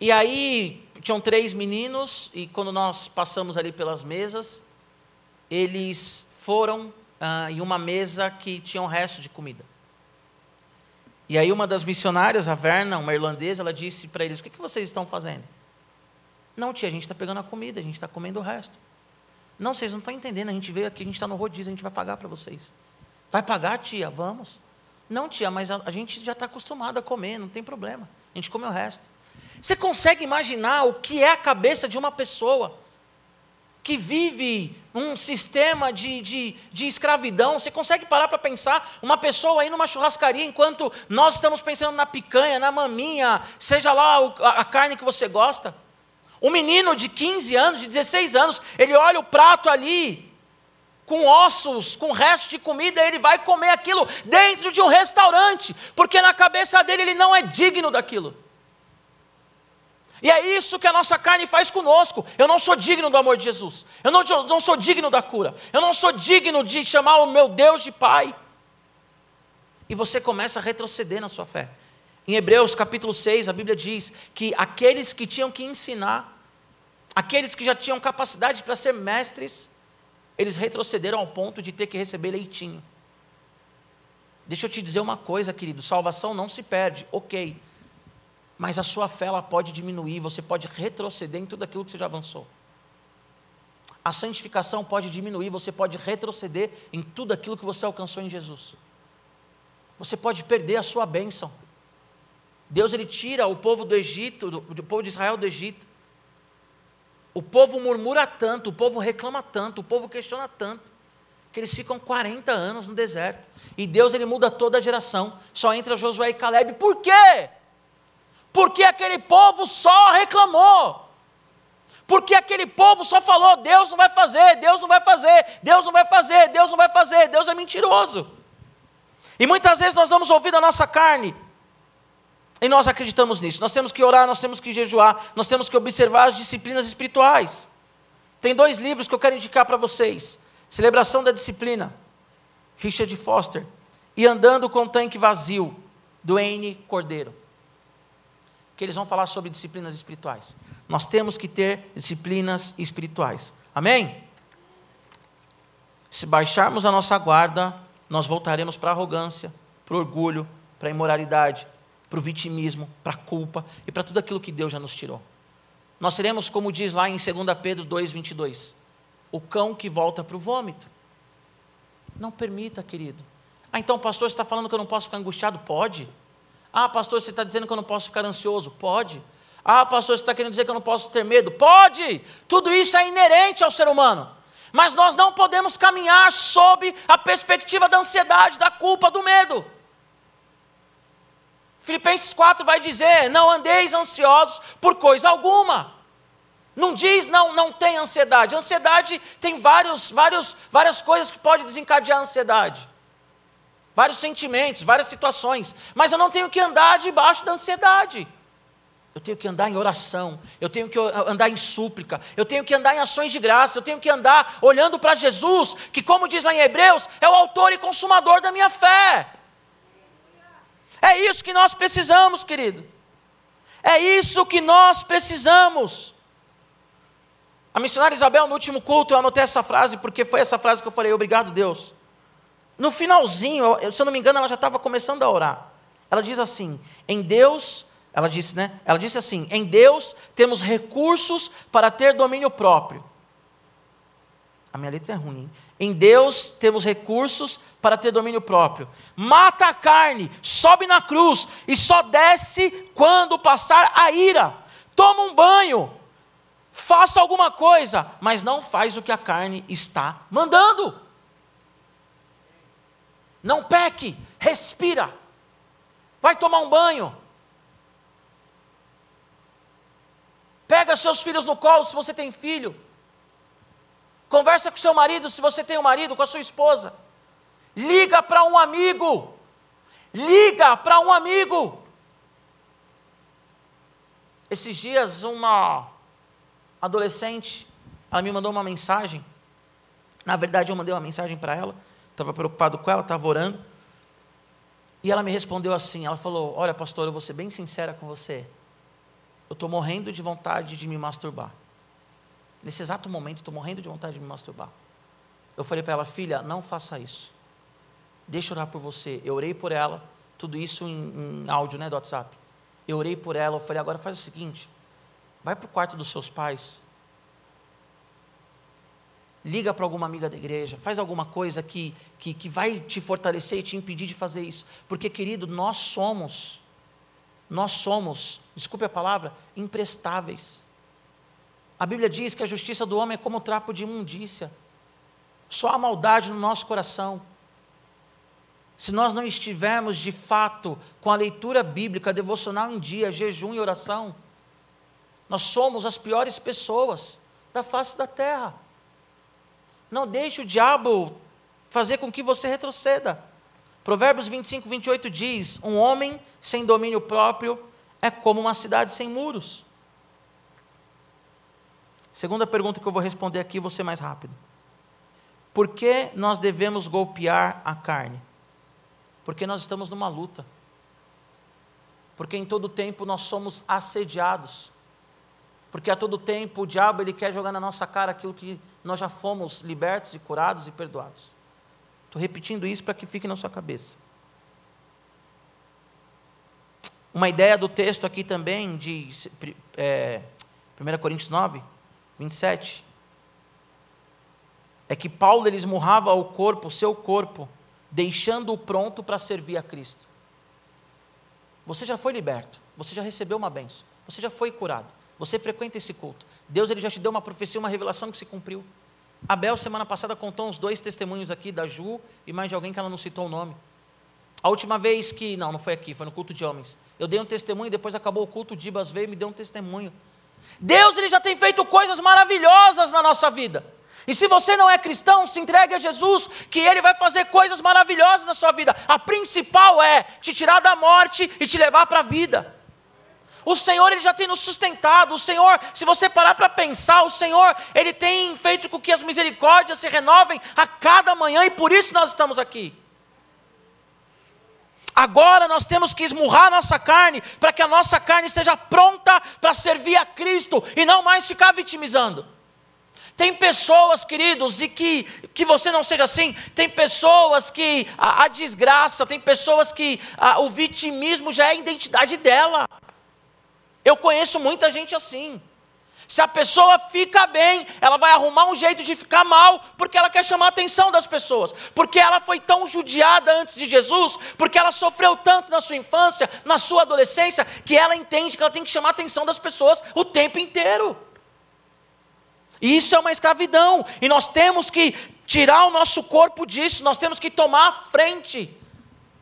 E aí, tinham três meninos, e quando nós passamos ali pelas mesas, eles foram ah, em uma mesa que tinha um resto de comida. E aí, uma das missionárias, a Verna, uma irlandesa, ela disse para eles: O que, que vocês estão fazendo? Não, tia, a gente está pegando a comida, a gente está comendo o resto. Não, vocês não estão entendendo. A gente veio aqui, a gente está no rodízio, a gente vai pagar para vocês. Vai pagar, tia? Vamos. Não, tia, mas a, a gente já está acostumado a comer, não tem problema. A gente come o resto. Você consegue imaginar o que é a cabeça de uma pessoa que vive um sistema de, de, de escravidão? Você consegue parar para pensar uma pessoa aí numa churrascaria enquanto nós estamos pensando na picanha, na maminha, seja lá a, a carne que você gosta? Um menino de 15 anos, de 16 anos, ele olha o prato ali, com ossos, com resto de comida, ele vai comer aquilo dentro de um restaurante, porque na cabeça dele ele não é digno daquilo. E é isso que a nossa carne faz conosco. Eu não sou digno do amor de Jesus. Eu não, não sou digno da cura. Eu não sou digno de chamar o meu Deus de Pai. E você começa a retroceder na sua fé. Em Hebreus capítulo 6, a Bíblia diz que aqueles que tinham que ensinar, aqueles que já tinham capacidade para ser mestres, eles retrocederam ao ponto de ter que receber leitinho. Deixa eu te dizer uma coisa, querido: salvação não se perde, ok. Mas a sua fé ela pode diminuir, você pode retroceder em tudo aquilo que você já avançou. A santificação pode diminuir, você pode retroceder em tudo aquilo que você alcançou em Jesus. Você pode perder a sua bênção. Deus ele tira o povo do Egito, do povo de Israel do Egito. O povo murmura tanto, o povo reclama tanto, o povo questiona tanto, que eles ficam 40 anos no deserto. E Deus ele muda toda a geração. Só entra Josué e Caleb. Por quê? Porque aquele povo só reclamou. Porque aquele povo só falou: Deus não vai fazer, Deus não vai fazer, Deus não vai fazer, Deus não vai fazer, Deus é mentiroso. E muitas vezes nós damos ouvido à nossa carne, e nós acreditamos nisso. Nós temos que orar, nós temos que jejuar, nós temos que observar as disciplinas espirituais. Tem dois livros que eu quero indicar para vocês: Celebração da Disciplina, Richard Foster, e Andando com o Tanque Vazio, do N. Cordeiro. Que eles vão falar sobre disciplinas espirituais. Nós temos que ter disciplinas espirituais. Amém? Se baixarmos a nossa guarda, nós voltaremos para a arrogância, para o orgulho, para a imoralidade, para o vitimismo, para a culpa e para tudo aquilo que Deus já nos tirou. Nós seremos, como diz lá em 2 Pedro 2,22, o cão que volta para o vômito. Não permita, querido. Ah, então, pastor, você está falando que eu não posso ficar angustiado? Pode. Ah, pastor, você está dizendo que eu não posso ficar ansioso? Pode. Ah, pastor, você está querendo dizer que eu não posso ter medo? Pode. Tudo isso é inerente ao ser humano. Mas nós não podemos caminhar sob a perspectiva da ansiedade, da culpa, do medo. Filipenses 4 vai dizer: não andeis ansiosos por coisa alguma. Não diz não, não tem ansiedade. Ansiedade tem vários, vários, várias coisas que pode desencadear a ansiedade. Vários sentimentos, várias situações. Mas eu não tenho que andar debaixo da ansiedade. Eu tenho que andar em oração, eu tenho que andar em súplica, eu tenho que andar em ações de graça, eu tenho que andar olhando para Jesus, que, como diz lá em Hebreus, é o autor e consumador da minha fé. É isso que nós precisamos, querido. É isso que nós precisamos. A missionária Isabel, no último culto, eu anotei essa frase, porque foi essa frase que eu falei, obrigado, Deus. No finalzinho, se eu não me engano, ela já estava começando a orar. Ela diz assim: em Deus ela disse, né? Ela disse assim: em Deus temos recursos para ter domínio próprio. A minha letra é ruim. Hein? Em Deus temos recursos para ter domínio próprio. Mata a carne, sobe na cruz e só desce quando passar a ira. Toma um banho, faça alguma coisa, mas não faz o que a carne está mandando. Não peque, respira. Vai tomar um banho Pega seus filhos no colo se você tem filho. Conversa com seu marido se você tem um marido, com a sua esposa. Liga para um amigo. Liga para um amigo. Esses dias, uma adolescente, ela me mandou uma mensagem. Na verdade, eu mandei uma mensagem para ela. Estava preocupado com ela, estava orando. E ela me respondeu assim: ela falou: Olha, pastor, eu vou ser bem sincera com você eu estou morrendo de vontade de me masturbar. Nesse exato momento, estou morrendo de vontade de me masturbar. Eu falei para ela, filha, não faça isso. Deixa eu orar por você. Eu orei por ela, tudo isso em, em áudio, né, do WhatsApp. Eu orei por ela, eu falei, agora faz o seguinte, vai para o quarto dos seus pais, liga para alguma amiga da igreja, faz alguma coisa que, que, que vai te fortalecer e te impedir de fazer isso. Porque, querido, nós somos nós somos, desculpe a palavra, imprestáveis. A Bíblia diz que a justiça do homem é como um trapo de imundícia. Só há maldade no nosso coração. Se nós não estivermos de fato com a leitura bíblica, devocional em dia, jejum e oração, nós somos as piores pessoas da face da terra. Não deixe o diabo fazer com que você retroceda. Provérbios 25, 28 diz: Um homem sem domínio próprio é como uma cidade sem muros. Segunda pergunta que eu vou responder aqui, vou ser mais rápido. Por que nós devemos golpear a carne? Porque nós estamos numa luta. Porque em todo tempo nós somos assediados. Porque a todo tempo o diabo ele quer jogar na nossa cara aquilo que nós já fomos libertos e curados e perdoados. Estou repetindo isso para que fique na sua cabeça. Uma ideia do texto aqui também, de é, 1 Coríntios 9, 27, é que Paulo ele esmurrava o corpo, o seu corpo, deixando-o pronto para servir a Cristo. Você já foi liberto, você já recebeu uma benção, você já foi curado, você frequenta esse culto. Deus ele já te deu uma profecia, uma revelação que se cumpriu. Abel, semana passada, contou uns dois testemunhos aqui da Ju e mais de alguém que ela não citou o nome. A última vez que, não, não foi aqui, foi no culto de homens. Eu dei um testemunho, depois acabou o culto, o Dibas veio e me deu um testemunho. Deus ele já tem feito coisas maravilhosas na nossa vida. E se você não é cristão, se entregue a Jesus, que Ele vai fazer coisas maravilhosas na sua vida. A principal é te tirar da morte e te levar para a vida. O Senhor ele já tem nos sustentado. O Senhor, se você parar para pensar, o Senhor ele tem feito com que as misericórdias se renovem a cada manhã e por isso nós estamos aqui. Agora nós temos que esmurrar a nossa carne para que a nossa carne esteja pronta para servir a Cristo e não mais ficar vitimizando. Tem pessoas, queridos, e que, que você não seja assim, tem pessoas que a, a desgraça, tem pessoas que a, o vitimismo já é a identidade dela. Eu conheço muita gente assim. Se a pessoa fica bem, ela vai arrumar um jeito de ficar mal, porque ela quer chamar a atenção das pessoas, porque ela foi tão judiada antes de Jesus, porque ela sofreu tanto na sua infância, na sua adolescência, que ela entende que ela tem que chamar a atenção das pessoas o tempo inteiro. E isso é uma escravidão. E nós temos que tirar o nosso corpo disso, nós temos que tomar a frente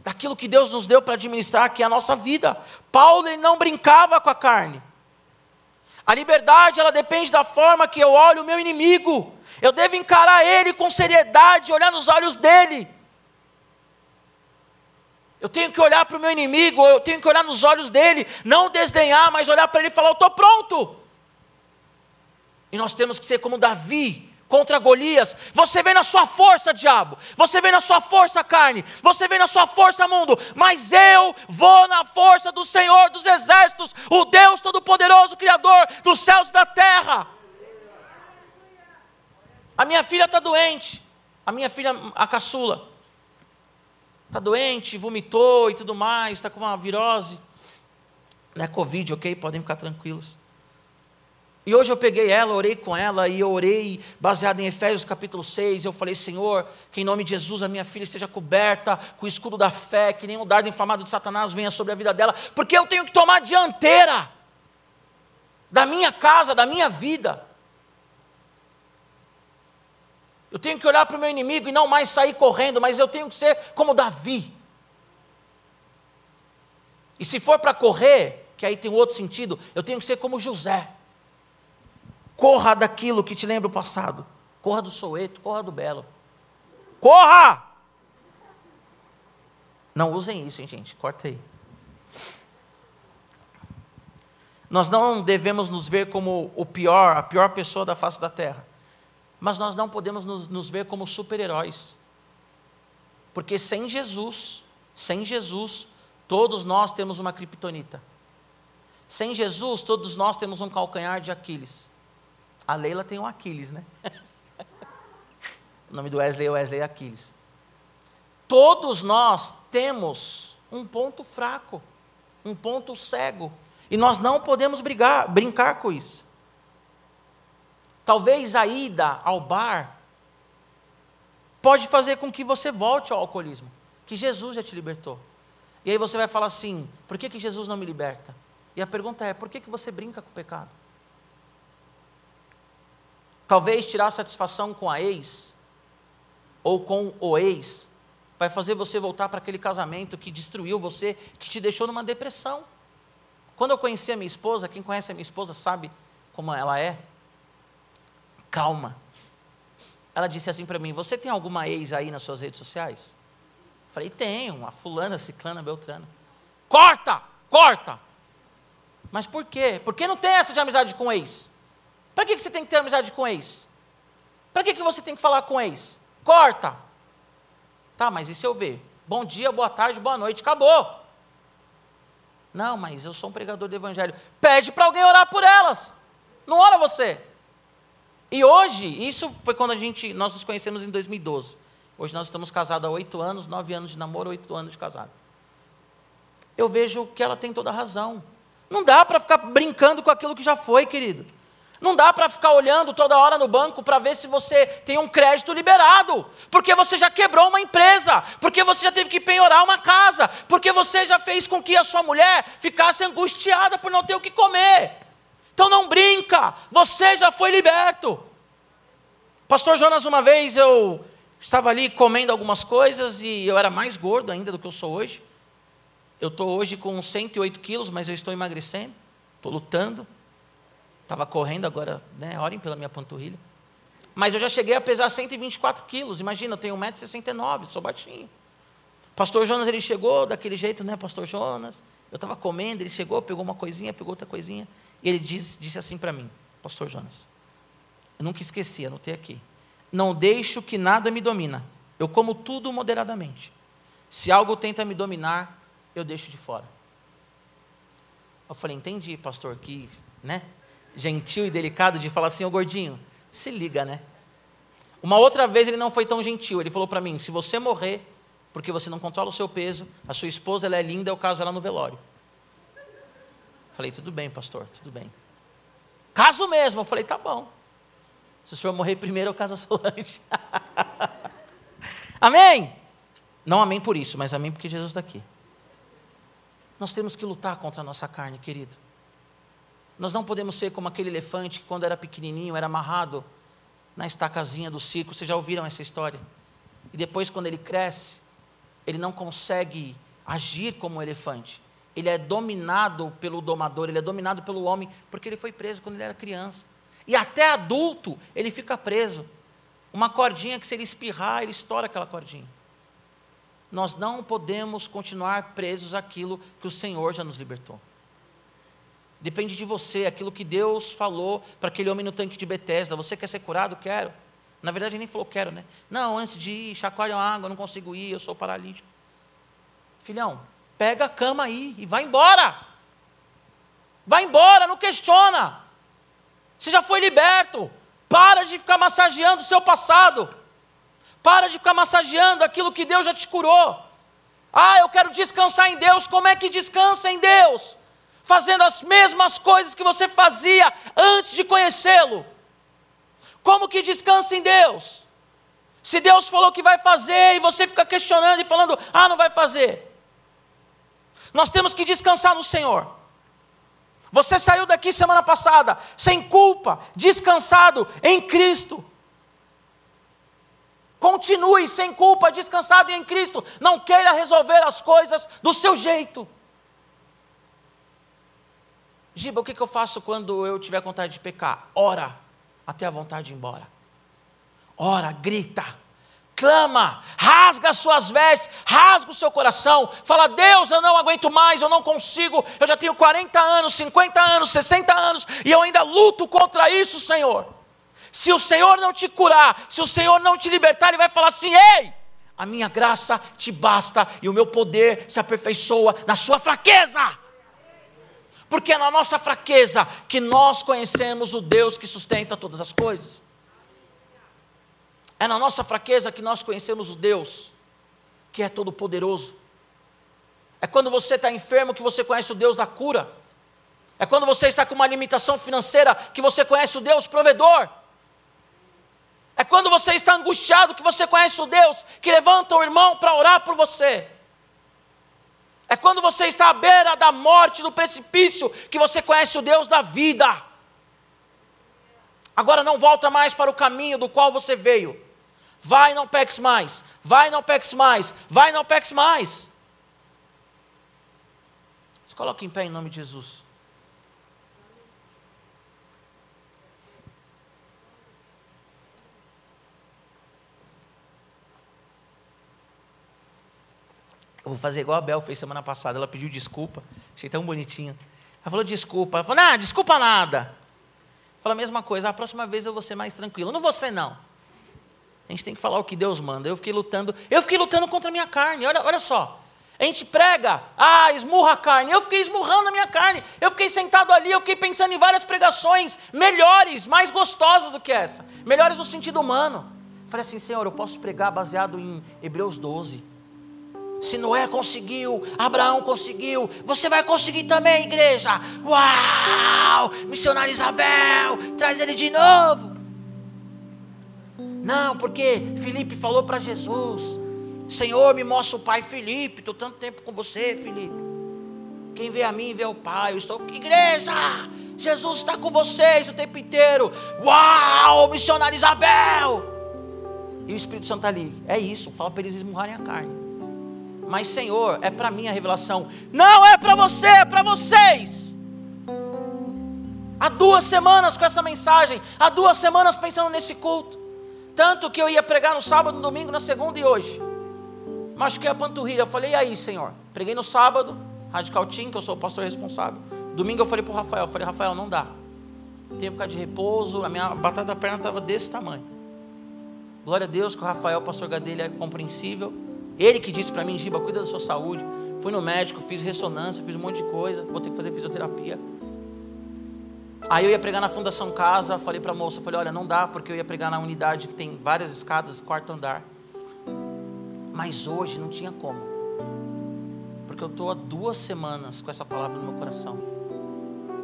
daquilo que Deus nos deu para administrar, que é a nossa vida. Paulo ele não brincava com a carne. A liberdade, ela depende da forma que eu olho o meu inimigo. Eu devo encarar ele com seriedade, olhar nos olhos dele. Eu tenho que olhar para o meu inimigo, eu tenho que olhar nos olhos dele, não desdenhar, mas olhar para ele e falar: Eu estou pronto. E nós temos que ser como Davi contra Golias. Você vem na sua força, diabo. Você vem na sua força, carne. Você vem na sua força, mundo. Mas eu vou na força do Senhor dos exércitos, o Deus Todo-Poderoso, Criador dos céus e da terra. A minha filha está doente. A minha filha, a caçula, está doente, vomitou e tudo mais, está com uma virose. Não é Covid, ok? Podem ficar tranquilos. E hoje eu peguei ela, orei com ela, e eu orei baseado em Efésios capítulo 6. Eu falei, Senhor, que em nome de Jesus a minha filha esteja coberta com o escudo da fé, que nenhum dardo inflamado de Satanás venha sobre a vida dela, porque eu tenho que tomar dianteira da minha casa, da minha vida. Eu tenho que olhar para o meu inimigo e não mais sair correndo, mas eu tenho que ser como Davi. E se for para correr, que aí tem outro sentido, eu tenho que ser como José. Corra daquilo que te lembra o passado. Corra do Soueto, corra do Belo. Corra! Não usem isso, hein, gente. Corta aí. Nós não devemos nos ver como o pior, a pior pessoa da face da terra. Mas nós não podemos nos, nos ver como super-heróis. Porque sem Jesus, sem Jesus, todos nós temos uma criptonita. Sem Jesus, todos nós temos um calcanhar de Aquiles. A Leila tem um Aquiles, né? o nome do Wesley é Wesley Aquiles. Todos nós temos um ponto fraco, um ponto cego. E nós não podemos brigar, brincar com isso. Talvez a ida ao bar pode fazer com que você volte ao alcoolismo, que Jesus já te libertou. E aí você vai falar assim: por que, que Jesus não me liberta? E a pergunta é: por que, que você brinca com o pecado? Talvez tirar satisfação com a ex, ou com o ex, vai fazer você voltar para aquele casamento que destruiu você, que te deixou numa depressão. Quando eu conheci a minha esposa, quem conhece a minha esposa sabe como ela é. Calma. Ela disse assim para mim: Você tem alguma ex aí nas suas redes sociais? Falei: Tenho, a fulana, ciclana, beltrana. Corta! Corta! Mas por quê? Por que não tem essa de amizade com ex? Para que, que você tem que ter amizade com ex? Para que, que você tem que falar com ex? Corta. Tá, mas e se eu ver? Bom dia, boa tarde, boa noite, acabou. Não, mas eu sou um pregador do evangelho. Pede para alguém orar por elas. Não ora você. E hoje, isso foi quando a gente, nós nos conhecemos em 2012. Hoje nós estamos casados há oito anos, nove anos de namoro, oito anos de casado. Eu vejo que ela tem toda a razão. Não dá para ficar brincando com aquilo que já foi, querido. Não dá para ficar olhando toda hora no banco para ver se você tem um crédito liberado, porque você já quebrou uma empresa, porque você já teve que penhorar uma casa, porque você já fez com que a sua mulher ficasse angustiada por não ter o que comer. Então não brinca, você já foi liberto. Pastor Jonas, uma vez eu estava ali comendo algumas coisas e eu era mais gordo ainda do que eu sou hoje. Eu estou hoje com 108 quilos, mas eu estou emagrecendo, estou lutando. Estava correndo agora, né? Orem pela minha panturrilha. Mas eu já cheguei a pesar 124 quilos. Imagina, eu tenho 1,69m, sou baixinho. Pastor Jonas, ele chegou daquele jeito, né, Pastor Jonas? Eu estava comendo, ele chegou, pegou uma coisinha, pegou outra coisinha. E ele disse, assim para mim, Pastor Jonas, eu nunca esqueci, anotei aqui. Não deixo que nada me domina. Eu como tudo moderadamente. Se algo tenta me dominar, eu deixo de fora. Eu falei, entendi, pastor, que, né? Gentil e delicado de falar assim, ô gordinho, se liga, né? Uma outra vez ele não foi tão gentil, ele falou para mim, se você morrer, porque você não controla o seu peso, a sua esposa ela é linda, eu caso ela no velório. Falei, tudo bem, pastor, tudo bem. Caso mesmo, eu falei, tá bom. Se o senhor morrer primeiro, eu caso a Solange. amém? Não amém por isso, mas amém porque Jesus está aqui. Nós temos que lutar contra a nossa carne, querido. Nós não podemos ser como aquele elefante que, quando era pequenininho, era amarrado na estacazinha do circo. Vocês já ouviram essa história? E depois, quando ele cresce, ele não consegue agir como um elefante. Ele é dominado pelo domador, ele é dominado pelo homem, porque ele foi preso quando ele era criança. E até adulto, ele fica preso. Uma cordinha que, se ele espirrar, ele estoura aquela cordinha. Nós não podemos continuar presos àquilo que o Senhor já nos libertou. Depende de você, aquilo que Deus falou para aquele homem no tanque de Betesda. Você quer ser curado? Quero. Na verdade, ele nem falou quero, né? Não, antes de ir, chacoalha a água, não consigo ir, eu sou paralítico. Filhão, pega a cama aí e vai embora. Vai embora, não questiona. Você já foi liberto. Para de ficar massageando o seu passado. Para de ficar massageando aquilo que Deus já te curou. Ah, eu quero descansar em Deus. Como é que descansa em Deus? Fazendo as mesmas coisas que você fazia antes de conhecê-lo. Como que descansa em Deus? Se Deus falou que vai fazer e você fica questionando e falando, ah, não vai fazer. Nós temos que descansar no Senhor. Você saiu daqui semana passada sem culpa, descansado em Cristo. Continue sem culpa, descansado em Cristo. Não queira resolver as coisas do seu jeito. Giba, o que, que eu faço quando eu tiver vontade de pecar? Ora, até a vontade de ir embora. Ora, grita, clama, rasga as suas vestes, rasga o seu coração, fala: Deus, eu não aguento mais, eu não consigo, eu já tenho 40 anos, 50 anos, 60 anos e eu ainda luto contra isso, Senhor. Se o Senhor não te curar, se o Senhor não te libertar, Ele vai falar assim: Ei, a minha graça te basta e o meu poder se aperfeiçoa na sua fraqueza porque é na nossa fraqueza que nós conhecemos o Deus que sustenta todas as coisas. É na nossa fraqueza que nós conhecemos o Deus que é todo-poderoso. É quando você está enfermo que você conhece o Deus da cura. É quando você está com uma limitação financeira que você conhece o Deus provedor. É quando você está angustiado que você conhece o Deus que levanta o irmão para orar por você. É quando você está à beira da morte, do precipício, que você conhece o Deus da vida. Agora não volta mais para o caminho do qual você veio. Vai, não peques mais. Vai, não peques mais. Vai, não peques mais. Se coloque em pé em nome de Jesus. Eu vou fazer igual a Bel fez semana passada. Ela pediu desculpa. Achei tão bonitinho. Ela falou desculpa. Ela falou, não, desculpa nada. Fala a mesma coisa, a próxima vez eu vou ser mais tranquilo. Não vou ser, não. A gente tem que falar o que Deus manda. Eu fiquei lutando, eu fiquei lutando contra a minha carne. Olha, olha só. A gente prega, ah, esmurra a carne. Eu fiquei esmurrando a minha carne. Eu fiquei sentado ali, eu fiquei pensando em várias pregações melhores, mais gostosas do que essa. Melhores no sentido humano. Falei assim, Senhor, eu posso pregar baseado em Hebreus 12. Se Noé conseguiu, Abraão conseguiu, você vai conseguir também, igreja. Uau! Missionário Isabel, traz ele de novo. Não, porque Felipe falou para Jesus: Senhor, me mostra o pai Felipe. Estou tanto tempo com você, Felipe. Quem vê a mim vê o pai. Eu estou, igreja, Jesus está com vocês o tempo inteiro. Uau, missionário Isabel. E o Espírito Santo está ali. É isso, fala para eles esmurrarem a carne. Mas, Senhor, é para mim a revelação. Não é para você, é para vocês. Há duas semanas com essa mensagem. Há duas semanas pensando nesse culto. Tanto que eu ia pregar no sábado, no domingo, na segunda e hoje. Machuquei a panturrilha. Eu falei, e aí, Senhor? Preguei no sábado, Radical Team, que eu sou o pastor responsável. Domingo eu falei para o Rafael, eu falei, Rafael, não dá. Tenho que ficar de repouso, a minha batata da perna estava desse tamanho. Glória a Deus que o Rafael, pastor Gadelha, é compreensível. Ele que disse para mim, Giba, cuida da sua saúde. Fui no médico, fiz ressonância, fiz um monte de coisa, vou ter que fazer fisioterapia. Aí eu ia pregar na Fundação Casa, falei para a moça, falei, olha, não dá, porque eu ia pregar na unidade que tem várias escadas, quarto andar. Mas hoje não tinha como. Porque eu estou há duas semanas com essa palavra no meu coração.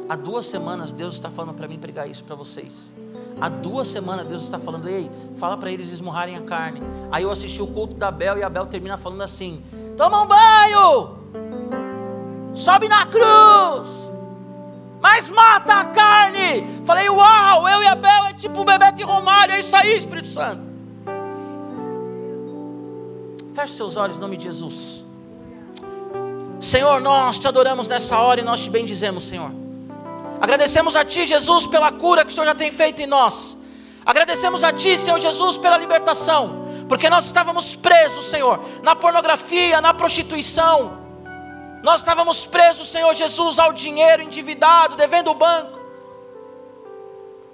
Há duas semanas Deus está falando para mim pregar isso para vocês. Há duas semanas Deus está falando, ei, fala para eles esmurrarem a carne. Aí eu assisti o culto da Bel e a Bel termina falando assim: toma um banho, sobe na cruz, mas mata a carne. Falei, uau, eu e a Bel é tipo Bebeto e Romário, é isso aí, Espírito Santo. Feche seus olhos em nome de Jesus. Senhor, nós te adoramos nessa hora e nós te bendizemos, Senhor. Agradecemos a Ti, Jesus, pela cura que o Senhor já tem feito em nós. Agradecemos a Ti, Senhor Jesus, pela libertação, porque nós estávamos presos, Senhor, na pornografia, na prostituição. Nós estávamos presos, Senhor Jesus, ao dinheiro endividado, devendo o banco.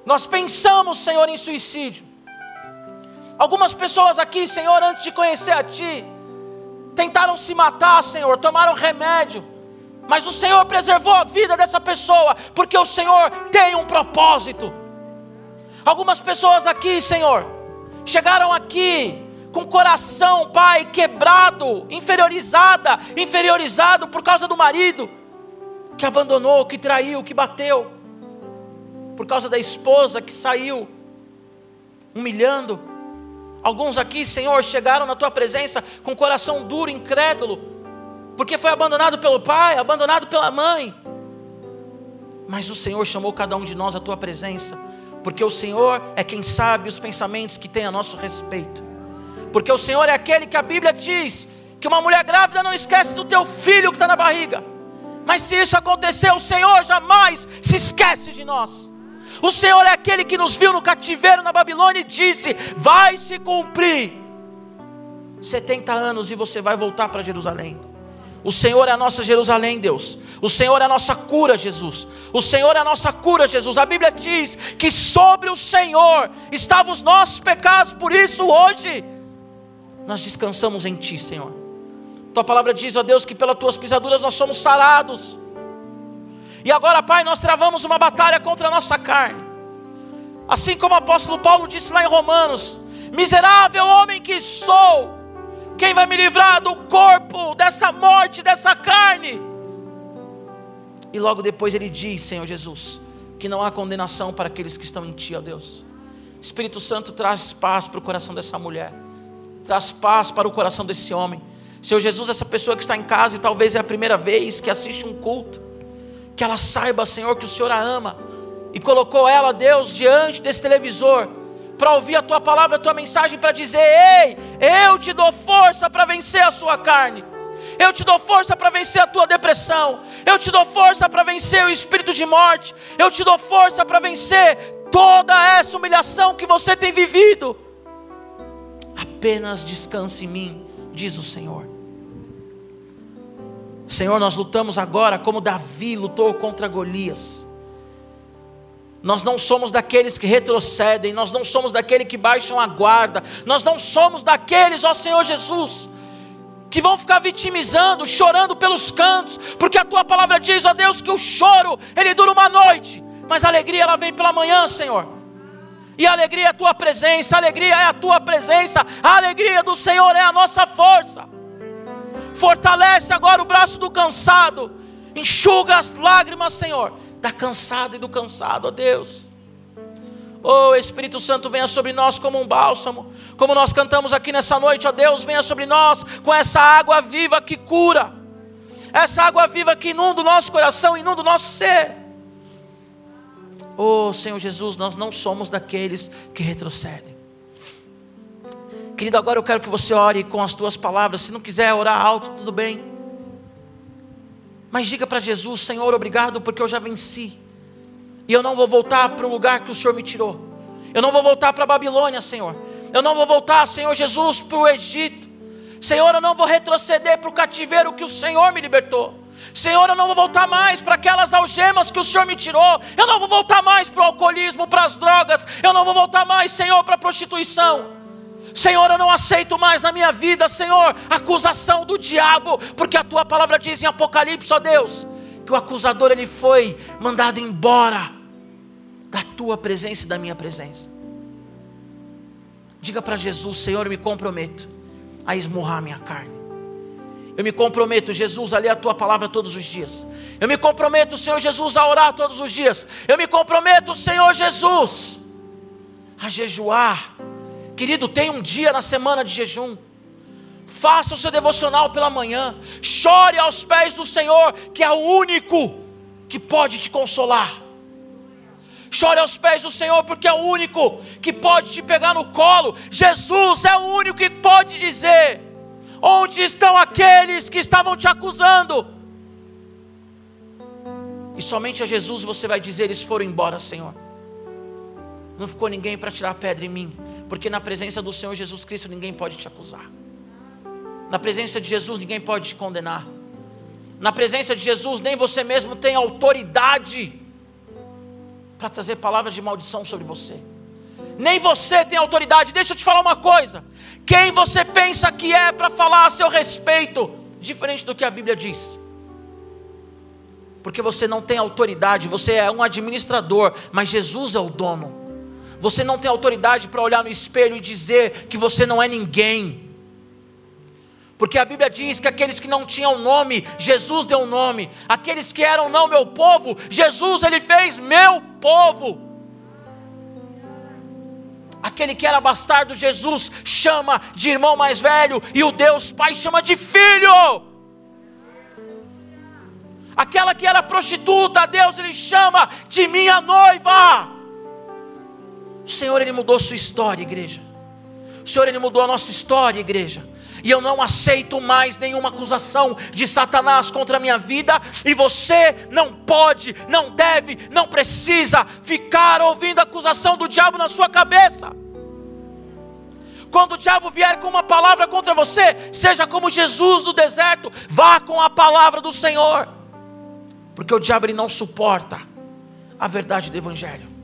Nós pensamos, Senhor, em suicídio. Algumas pessoas aqui, Senhor, antes de conhecer a Ti, tentaram se matar, Senhor, tomaram remédio mas o Senhor preservou a vida dessa pessoa, porque o Senhor tem um propósito. Algumas pessoas aqui, Senhor, chegaram aqui com o coração, Pai, quebrado, inferiorizada, inferiorizado por causa do marido que abandonou, que traiu, que bateu, por causa da esposa que saiu humilhando. Alguns aqui, Senhor, chegaram na tua presença com o coração duro, incrédulo, porque foi abandonado pelo pai, abandonado pela mãe. Mas o Senhor chamou cada um de nós à tua presença, porque o Senhor é quem sabe os pensamentos que tem a nosso respeito. Porque o Senhor é aquele que a Bíblia diz que uma mulher grávida não esquece do teu filho que está na barriga. Mas se isso acontecer, o Senhor jamais se esquece de nós. O Senhor é aquele que nos viu no cativeiro na Babilônia e disse: Vai se cumprir 70 anos e você vai voltar para Jerusalém. O Senhor é a nossa Jerusalém, Deus. O Senhor é a nossa cura, Jesus. O Senhor é a nossa cura, Jesus. A Bíblia diz que sobre o Senhor estavam os nossos pecados, por isso hoje nós descansamos em Ti, Senhor. Tua palavra diz, ó Deus, que pelas tuas pisaduras nós somos sarados. E agora, Pai, nós travamos uma batalha contra a nossa carne. Assim como o apóstolo Paulo disse lá em Romanos: Miserável homem que sou, quem vai me livrar do corpo, dessa morte, dessa carne? E logo depois ele diz, Senhor Jesus, que não há condenação para aqueles que estão em Ti, ó Deus. Espírito Santo traz paz para o coração dessa mulher, traz paz para o coração desse homem. Senhor Jesus, essa pessoa que está em casa e talvez é a primeira vez que assiste um culto, que ela saiba, Senhor, que o Senhor a ama e colocou ela, Deus, diante desse televisor para ouvir a tua palavra, a tua mensagem, para dizer: Ei, eu te dou força para vencer a sua carne. Eu te dou força para vencer a tua depressão. Eu te dou força para vencer o espírito de morte. Eu te dou força para vencer toda essa humilhação que você tem vivido. Apenas descanse em mim, diz o Senhor. Senhor, nós lutamos agora como Davi lutou contra Golias. Nós não somos daqueles que retrocedem, nós não somos daqueles que baixam a guarda, nós não somos daqueles, ó Senhor Jesus, que vão ficar vitimizando, chorando pelos cantos, porque a tua palavra diz, ó Deus, que o choro ele dura uma noite, mas a alegria ela vem pela manhã, Senhor. E a alegria é a tua presença, a alegria é a tua presença, a alegria do Senhor é a nossa força. Fortalece agora o braço do cansado, enxuga as lágrimas, Senhor da cansada e do cansado, ó Deus. Oh Espírito Santo, venha sobre nós como um bálsamo, como nós cantamos aqui nessa noite, ó Deus, venha sobre nós com essa água viva que cura, essa água viva que inunda o nosso coração, inunda o nosso ser. Oh Senhor Jesus, nós não somos daqueles que retrocedem. Querido, agora eu quero que você ore com as tuas palavras. Se não quiser orar alto, tudo bem. Mas diga para Jesus: Senhor, obrigado porque eu já venci. E eu não vou voltar para o lugar que o Senhor me tirou. Eu não vou voltar para a Babilônia, Senhor. Eu não vou voltar, Senhor Jesus, para o Egito. Senhor, eu não vou retroceder para o cativeiro que o Senhor me libertou. Senhor, eu não vou voltar mais para aquelas algemas que o Senhor me tirou. Eu não vou voltar mais para o alcoolismo, para as drogas. Eu não vou voltar mais, Senhor, para a prostituição. Senhor, eu não aceito mais na minha vida, Senhor, acusação do diabo, porque a tua palavra diz em Apocalipse, ó Deus, que o acusador ele foi mandado embora da tua presença e da minha presença. Diga para Jesus, Senhor, eu me comprometo a esmurrar minha carne. Eu me comprometo, Jesus, a ler a tua palavra todos os dias. Eu me comprometo, Senhor Jesus, a orar todos os dias. Eu me comprometo, Senhor Jesus, a jejuar Querido, tem um dia na semana de jejum. Faça o seu devocional pela manhã. Chore aos pés do Senhor, que é o único que pode te consolar. Chore aos pés do Senhor, porque é o único que pode te pegar no colo. Jesus é o único que pode dizer: Onde estão aqueles que estavam te acusando? E somente a Jesus você vai dizer: Eles foram embora, Senhor. Não ficou ninguém para tirar pedra em mim porque na presença do Senhor Jesus Cristo ninguém pode te acusar. Na presença de Jesus ninguém pode te condenar. Na presença de Jesus nem você mesmo tem autoridade para trazer palavras de maldição sobre você. Nem você tem autoridade. Deixa eu te falar uma coisa. Quem você pensa que é para falar a seu respeito, diferente do que a Bíblia diz. Porque você não tem autoridade, você é um administrador, mas Jesus é o dono. Você não tem autoridade para olhar no espelho e dizer que você não é ninguém. Porque a Bíblia diz que aqueles que não tinham nome, Jesus deu nome. Aqueles que eram não meu povo, Jesus ele fez meu povo. Aquele que era bastardo, Jesus chama de irmão mais velho, e o Deus Pai chama de filho. Aquela que era prostituta, Deus ele chama de minha noiva. O Senhor, Ele mudou sua história, igreja. O Senhor, Ele mudou a nossa história, igreja. E eu não aceito mais nenhuma acusação de Satanás contra a minha vida. E você não pode, não deve, não precisa ficar ouvindo a acusação do diabo na sua cabeça. Quando o diabo vier com uma palavra contra você, seja como Jesus no deserto, vá com a palavra do Senhor. Porque o diabo ele não suporta a verdade do Evangelho.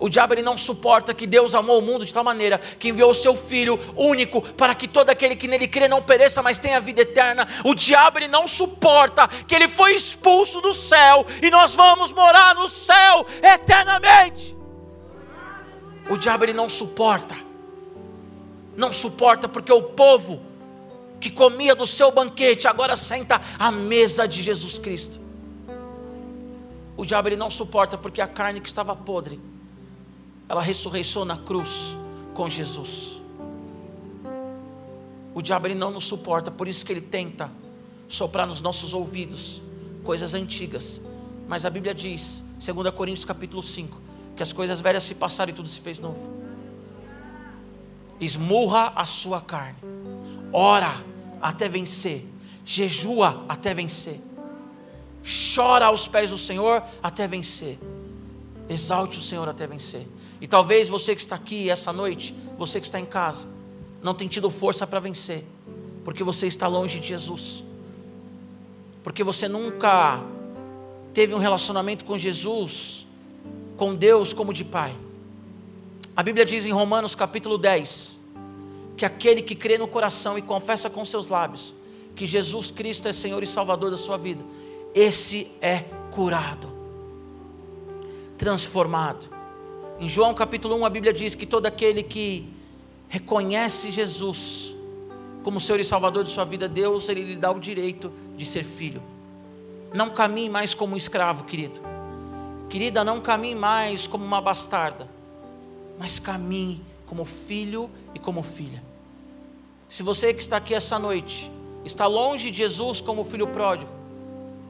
O diabo ele não suporta que Deus amou o mundo de tal maneira que enviou o seu filho único para que todo aquele que nele crê não pereça, mas tenha vida eterna. O diabo ele não suporta que ele foi expulso do céu e nós vamos morar no céu eternamente. O diabo ele não suporta. Não suporta porque o povo que comia do seu banquete agora senta à mesa de Jesus Cristo. O diabo ele não suporta porque a carne que estava podre ela ressurreição na cruz com Jesus. O diabo ele não nos suporta, por isso que ele tenta soprar nos nossos ouvidos coisas antigas. Mas a Bíblia diz, 2 Coríntios capítulo 5, que as coisas velhas se passaram e tudo se fez novo. Esmurra a sua carne. Ora até vencer. Jejua até vencer. Chora aos pés do Senhor até vencer. Exalte o Senhor até vencer. E talvez você que está aqui essa noite, você que está em casa, não tem tido força para vencer, porque você está longe de Jesus, porque você nunca teve um relacionamento com Jesus com Deus como de pai. A Bíblia diz em Romanos capítulo 10 que aquele que crê no coração e confessa com seus lábios que Jesus Cristo é Senhor e Salvador da sua vida, esse é curado, transformado. Em João capítulo 1, a Bíblia diz que todo aquele que reconhece Jesus como Senhor e Salvador de sua vida, Deus ele lhe dá o direito de ser filho. Não caminhe mais como um escravo, querido. Querida, não caminhe mais como uma bastarda, mas caminhe como filho e como filha. Se você que está aqui essa noite está longe de Jesus como filho pródigo,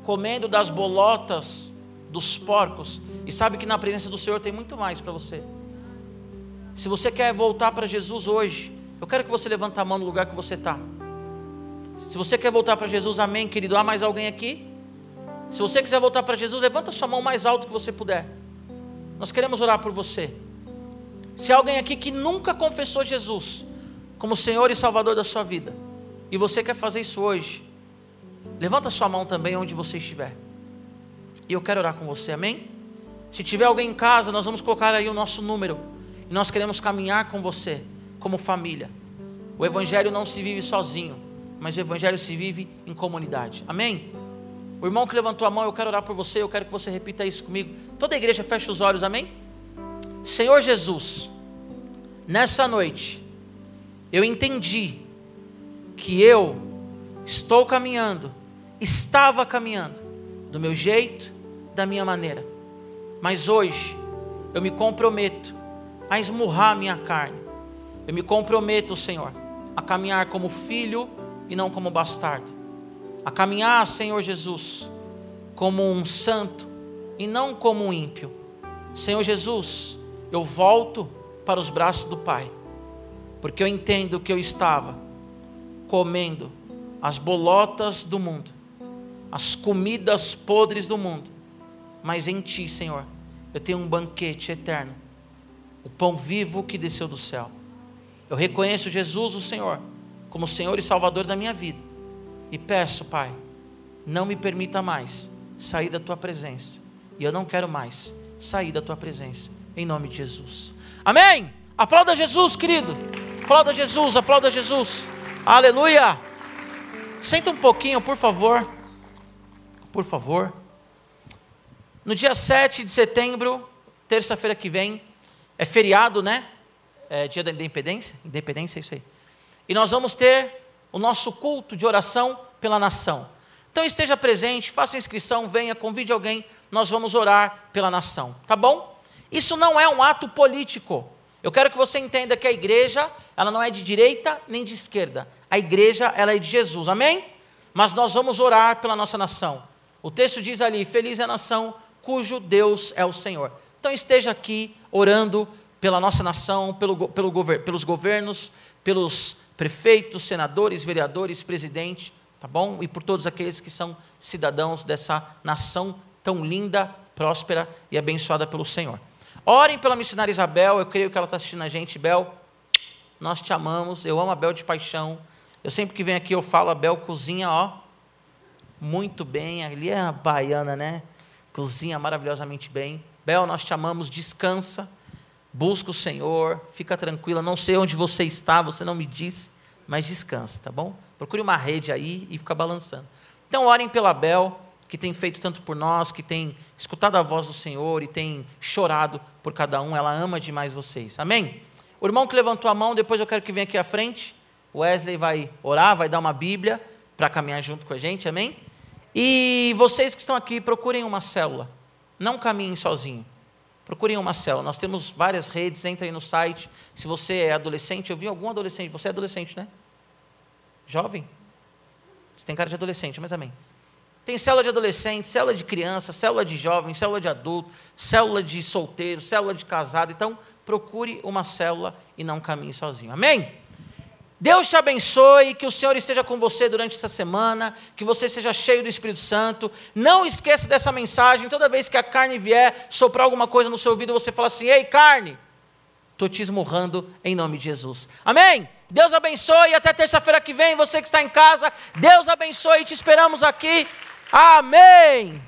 comendo das bolotas dos porcos, e sabe que na presença do Senhor tem muito mais para você. Se você quer voltar para Jesus hoje, eu quero que você levante a mão no lugar que você está. Se você quer voltar para Jesus, amém, querido. Há mais alguém aqui? Se você quiser voltar para Jesus, levanta sua mão mais alto que você puder. Nós queremos orar por você. Se há alguém aqui que nunca confessou Jesus como Senhor e Salvador da sua vida, e você quer fazer isso hoje, levanta sua mão também onde você estiver. E eu quero orar com você, amém? Se tiver alguém em casa, nós vamos colocar aí o nosso número. E nós queremos caminhar com você, como família. O Evangelho não se vive sozinho, mas o Evangelho se vive em comunidade. Amém? O irmão que levantou a mão, eu quero orar por você, eu quero que você repita isso comigo. Toda a igreja fecha os olhos, amém? Senhor Jesus, nessa noite, eu entendi que eu estou caminhando, estava caminhando, do meu jeito, da minha maneira, mas hoje eu me comprometo a esmurrar minha carne, eu me comprometo, Senhor, a caminhar como filho e não como bastardo. A caminhar, Senhor Jesus, como um santo e não como um ímpio. Senhor Jesus, eu volto para os braços do Pai, porque eu entendo que eu estava comendo as bolotas do mundo, as comidas podres do mundo, mas em Ti, Senhor, eu tenho um banquete eterno, o pão vivo que desceu do céu. Eu reconheço Jesus, o Senhor, como Senhor e Salvador da minha vida e peço, Pai, não me permita mais sair da tua presença. E eu não quero mais sair da tua presença. Em nome de Jesus. Amém. Aplauda Jesus, querido. Aplauda Jesus, aplauda Jesus. Aleluia. Senta um pouquinho, por favor. Por favor. No dia 7 de setembro, terça-feira que vem, é feriado, né? É dia da independência. Independência, é isso aí. E nós vamos ter o nosso culto de oração pela nação. Então esteja presente, faça inscrição, venha, convide alguém, nós vamos orar pela nação, tá bom? Isso não é um ato político. Eu quero que você entenda que a igreja, ela não é de direita nem de esquerda. A igreja, ela é de Jesus. Amém? Mas nós vamos orar pela nossa nação. O texto diz ali: "Feliz é a nação cujo Deus é o Senhor". Então esteja aqui orando pela nossa nação, pelo, pelo pelos governos, pelos prefeitos, senadores, vereadores, presidente, tá bom? E por todos aqueles que são cidadãos dessa nação tão linda, próspera e abençoada pelo Senhor. Orem pela missionária Isabel, eu creio que ela está assistindo a gente. Bel, nós te amamos, eu amo a Bel de paixão. Eu sempre que venho aqui eu falo, a Bel cozinha, ó, muito bem. Ali é a baiana, né? Cozinha maravilhosamente bem. Bel, nós te amamos, descansa busca o Senhor, fica tranquila, não sei onde você está, você não me disse, mas descansa, tá bom? Procure uma rede aí e fica balançando. Então, orem pela Bel, que tem feito tanto por nós, que tem escutado a voz do Senhor e tem chorado por cada um, ela ama demais vocês, amém? O irmão que levantou a mão, depois eu quero que venha aqui à frente, Wesley vai orar, vai dar uma Bíblia para caminhar junto com a gente, amém? E vocês que estão aqui, procurem uma célula, não caminhem sozinhos procurem uma célula. Nós temos várias redes, entrem no site. Se você é adolescente, eu vi algum adolescente, você é adolescente, né? Jovem? Você tem cara de adolescente, mas amém. Tem célula de adolescente, célula de criança, célula de jovem, célula de adulto, célula de solteiro, célula de casado. Então, procure uma célula e não caminhe sozinho. Amém? Deus te abençoe, que o Senhor esteja com você durante essa semana, que você seja cheio do Espírito Santo. Não esqueça dessa mensagem. Toda vez que a carne vier soprar alguma coisa no seu ouvido, você fala assim: Ei, carne, estou te esmurrando em nome de Jesus. Amém? Deus abençoe. Até terça-feira que vem, você que está em casa, Deus abençoe. Te esperamos aqui. Amém.